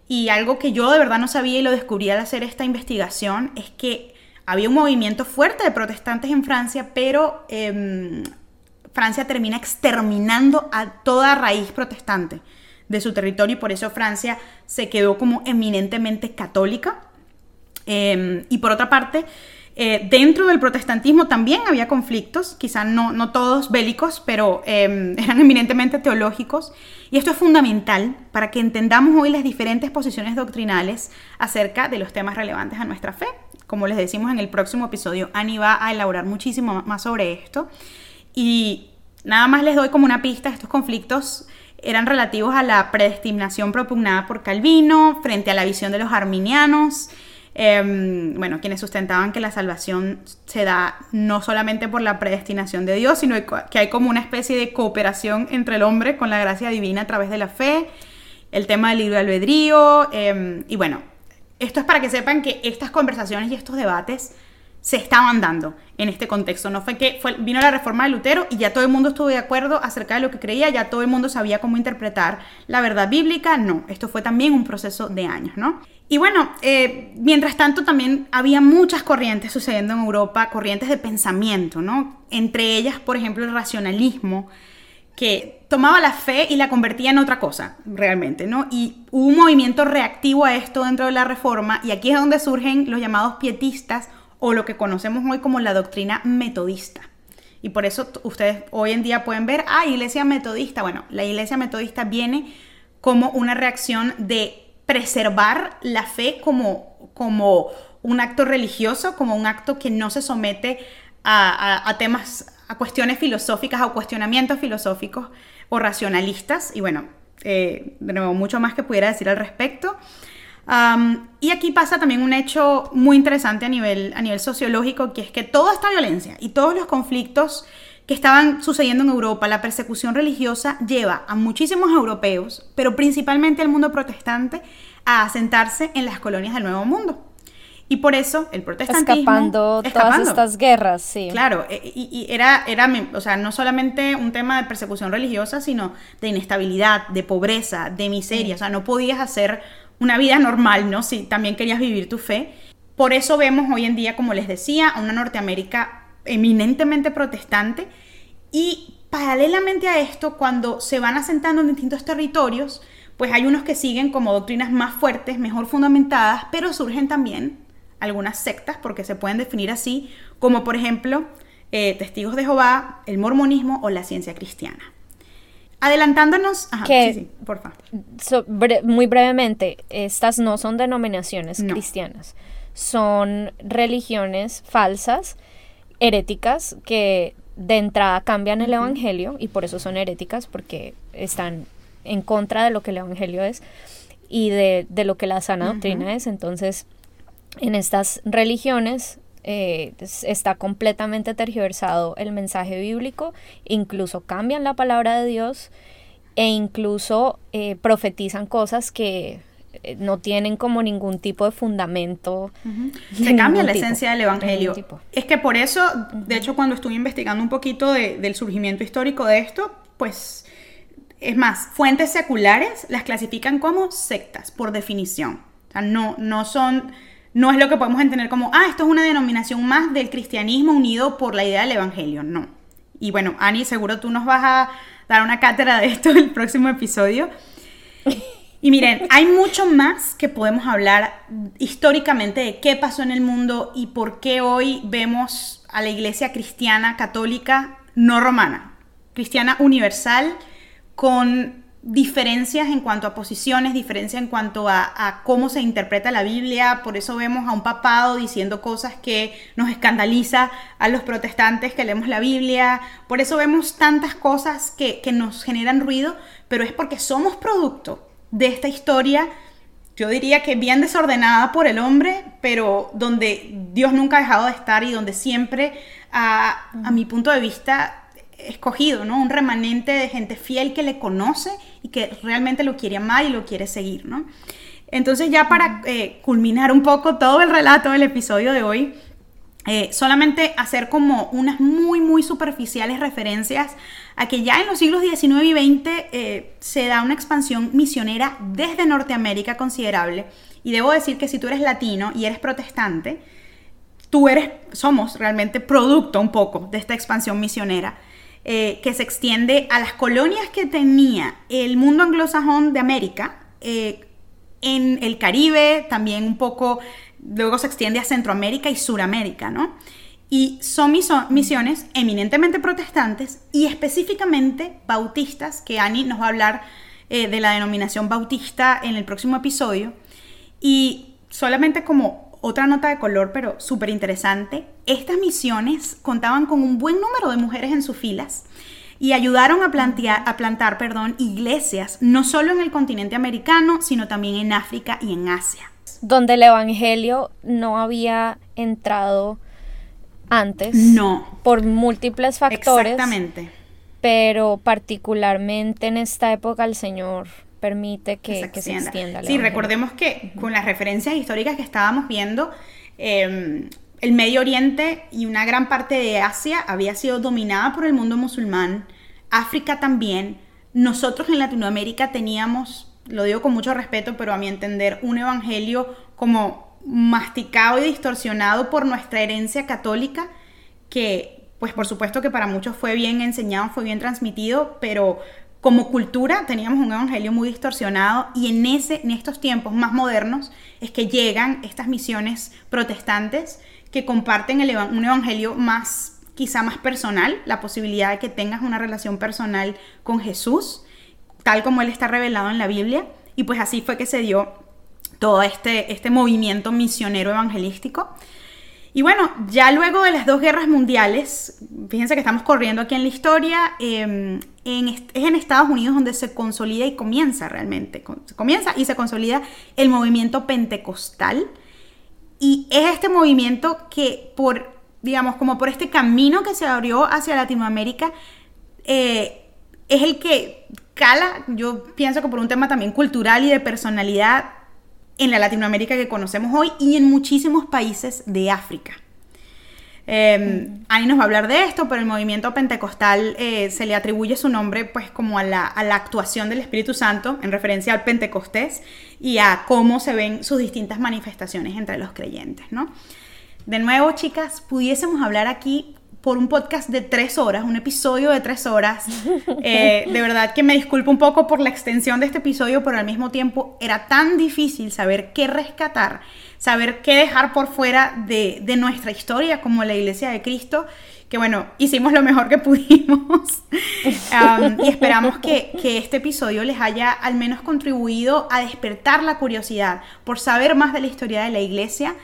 Y algo que yo de verdad no sabía y lo descubrí al hacer esta investigación es que había un movimiento fuerte de protestantes en Francia, pero em, Francia termina exterminando a toda raíz protestante de su territorio y por eso Francia se quedó como eminentemente católica. Em, y por otra parte, eh, dentro del protestantismo también había conflictos, quizás no, no todos bélicos, pero em, (laughs) eran eminentemente teológicos. Y esto es fundamental para que entendamos hoy las diferentes posiciones doctrinales acerca de los temas relevantes a nuestra fe. Como les decimos en el próximo episodio, Ani va a elaborar muchísimo más sobre esto. Y nada más les doy como una pista, estos conflictos eran relativos a la predestinación propugnada por Calvino frente a la visión de los arminianos Em, bueno, quienes sustentaban que la salvación se da no solamente por la predestinación de Dios, sino que hay como una especie de cooperación entre el hombre con la gracia divina a través de la fe, el tema del libre albedrío, em, y bueno, esto es para que sepan que estas conversaciones y estos debates se estaban dando en este contexto. No fue que vino la reforma de Lutero y ya todo el mundo estuvo de acuerdo acerca de lo que creía, ya todo el mundo sabía cómo interpretar la verdad bíblica. No, esto fue también un proceso de años, ¿no? Y bueno, eh, mientras tanto también había muchas corrientes sucediendo en Europa, corrientes de pensamiento, ¿no? Entre ellas, por ejemplo, el racionalismo, que tomaba la fe y la convertía en otra cosa, realmente, ¿no? Y hubo un movimiento reactivo a esto dentro de la reforma, y aquí es donde surgen los llamados pietistas o lo que conocemos hoy como la doctrina metodista. Y por eso ustedes hoy en día pueden ver, ah, iglesia metodista. Bueno, la iglesia metodista viene como una reacción de preservar la fe como, como un acto religioso, como un acto que no se somete a, temas, a cuestiones filosóficas, a cuestionamientos filosóficos o racionalistas. Y bueno, eh, de nuevo, mucho más que pudiera decir al respecto y aquí pasa también un hecho muy interesante a nivel, a nivel sociológico, que es que toda esta violencia y todos los conflictos que estaban sucediendo en Europa, la persecución religiosa lleva a muchísimos europeos, pero principalmente al mundo protestante, a asentarse en las colonias del Nuevo Mundo. Y por eso el protestantismo... Escapando, todas estas guerras, sí. Claro, e, y, era, era, o sea, no solamente un tema de persecución religiosa, sino de inestabilidad, de pobreza, de miseria. O sea, no podías hacer una vida normal, ¿no? Si también querías vivir tu fe. Por eso vemos hoy en día, como les decía, a una Norteamérica eminentemente protestante. Y paralelamente a esto, cuando se van asentando en distintos territorios, pues hay unos que siguen como doctrinas más fuertes, mejor fundamentadas, pero surgen también algunas sectas, porque se pueden definir así, como por ejemplo eh, Testigos de Jehová, el mormonismo o la ciencia cristiana. Adelantándonos, que, muy brevemente, estas no son denominaciones cristianas, son religiones falsas, heréticas, que de entrada cambian el Evangelio y por eso son heréticas, porque están en contra de lo que el Evangelio es y de, lo que la sana doctrina es. Entonces, en estas religiones eh, está completamente tergiversado el mensaje bíblico, incluso cambian la palabra de Dios e incluso eh, profetizan cosas que no tienen como ningún tipo de fundamento. Se cambia la esencia del Evangelio. es que por eso, de hecho, cuando estuve investigando un poquito del surgimiento histórico de esto, pues, es más, fuentes seculares las clasifican como sectas, por definición. O sea, no, no son no es lo que podemos entender como, ah, esto es una denominación más del cristianismo unido por la idea del evangelio. No. Y bueno, Ani, seguro tú nos vas a dar una cátedra de esto en (laughs) el próximo episodio. Y miren, hay mucho más que podemos hablar históricamente de qué pasó en el mundo y por qué hoy vemos a la iglesia cristiana católica no romana, cristiana universal, con diferencias en cuanto a posiciones, diferencias en cuanto a, cómo se interpreta la Biblia, por eso vemos a un papado diciendo cosas que nos escandaliza a los protestantes que leemos la Biblia, por eso vemos tantas cosas que, que nos generan ruido, pero es porque somos producto de esta historia, yo diría que bien desordenada por el hombre, pero donde Dios nunca ha dejado de estar y donde siempre, a, a mi punto de vista, escogido, ¿no? Un remanente de gente fiel que le conoce y que realmente lo quiere amar y lo quiere seguir, ¿no? Entonces ya para eh, culminar un poco todo el relato del episodio de hoy, eh, solamente hacer como unas muy, muy superficiales referencias a que ya en los siglos XIX y XX eh, se da una expansión misionera desde Norteamérica considerable. Y debo decir que si tú eres latino y eres protestante, tú eres, somos realmente producto un poco de esta expansión misionera. Eh, que se extiende a las colonias que tenía el mundo anglosajón de América, en el Caribe, también un poco luego se extiende a Centroamérica y Suramérica, ¿no? Y son misiones eminentemente protestantes y específicamente bautistas, que Ani nos va a hablar eh, de la denominación bautista en el próximo episodio. Y solamente como otra nota de color, pero súper interesante, estas misiones contaban con un buen número de mujeres en sus filas y ayudaron a, plantear, a plantar perdón, iglesias no solo en el continente americano, sino también en África y en Asia donde el Evangelio no había entrado antes. No. Por múltiples factores. Exactamente. Pero particularmente en esta época el Señor permite que, se, extienda. sí, recordemos que con las referencias históricas que estábamos viendo, em, el Medio Oriente y una gran parte de Asia había sido dominada por el mundo musulmán, África también. Nosotros en Latinoamérica teníamos lo digo con mucho respeto, pero a mi entender, un evangelio como masticado y distorsionado por nuestra herencia católica, que pues por supuesto que para muchos fue bien enseñado, fue bien transmitido, pero como cultura teníamos un evangelio muy distorsionado y en, ese, en estos tiempos más modernos es que llegan estas misiones protestantes que comparten un evangelio más, quizá más personal, la posibilidad de que tengas una relación personal con Jesús tal como él está revelado en la Biblia. Y pues así fue que se dio todo este, este movimiento misionero evangelístico. Y bueno, ya luego de las dos guerras mundiales, fíjense que estamos corriendo aquí en la historia, em, en, es en Estados Unidos donde se consolida y comienza realmente, comienza y se consolida el movimiento pentecostal. Y es este movimiento que por, digamos, como por este camino que se abrió hacia Latinoamérica, eh, es el que cala, yo pienso que por un tema también cultural y de personalidad en la Latinoamérica que conocemos hoy y en muchísimos países de África. Eh, Ani nos va a hablar de esto, pero el movimiento pentecostal eh, se le atribuye su nombre pues como a la, a la, actuación del Espíritu Santo en referencia al Pentecostés y a cómo se ven sus distintas manifestaciones entre los creyentes, ¿no? De nuevo, chicas, pudiésemos hablar aquí por un podcast de tres horas, un episodio de tres horas. Eh, de verdad que me disculpo un poco por la extensión de este episodio, pero al mismo tiempo era tan difícil saber qué rescatar, saber qué dejar por fuera de, nuestra historia como la Iglesia de Cristo, que bueno, hicimos lo mejor que pudimos. (laughs) Y esperamos que, que este episodio les haya al menos contribuido a despertar la curiosidad por saber más de la historia de la Iglesia.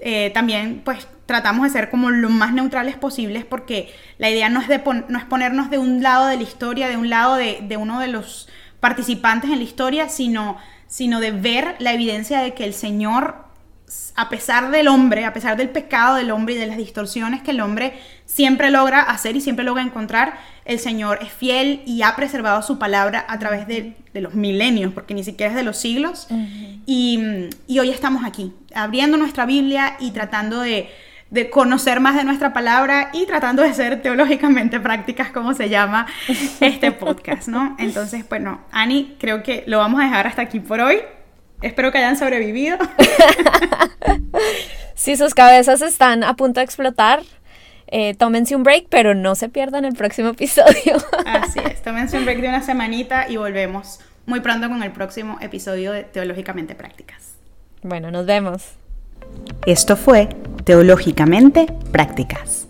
Eh, también pues tratamos de ser como lo más neutrales posibles porque la idea no es, de no es ponernos de un lado de la historia, de un lado de, de, uno de los participantes en la historia, sino, sino de ver la evidencia de que el Señor, a pesar del hombre, a pesar del pecado del hombre y de las distorsiones que el hombre siempre logra hacer y siempre logra encontrar, el Señor es fiel y ha preservado su palabra a través de, de los milenios, porque ni siquiera es de los siglos. y, y hoy estamos aquí, abriendo nuestra Biblia y tratando de de conocer más de nuestra palabra y tratando de ser teológicamente (laughs) prácticas, como se llama este podcast, ¿no? Entonces, bueno, Ani, creo que lo vamos a dejar hasta aquí por hoy. Espero que hayan sobrevivido. (laughs) si sus cabezas están a punto de explotar, eh, tómense un break, pero no se pierdan el próximo episodio. (laughs) Así es, tómense un break de una semanita y volvemos muy pronto con el próximo episodio de Teológicamente Prácticas. Bueno, nos vemos. Esto fue Teológicamente Prácticas.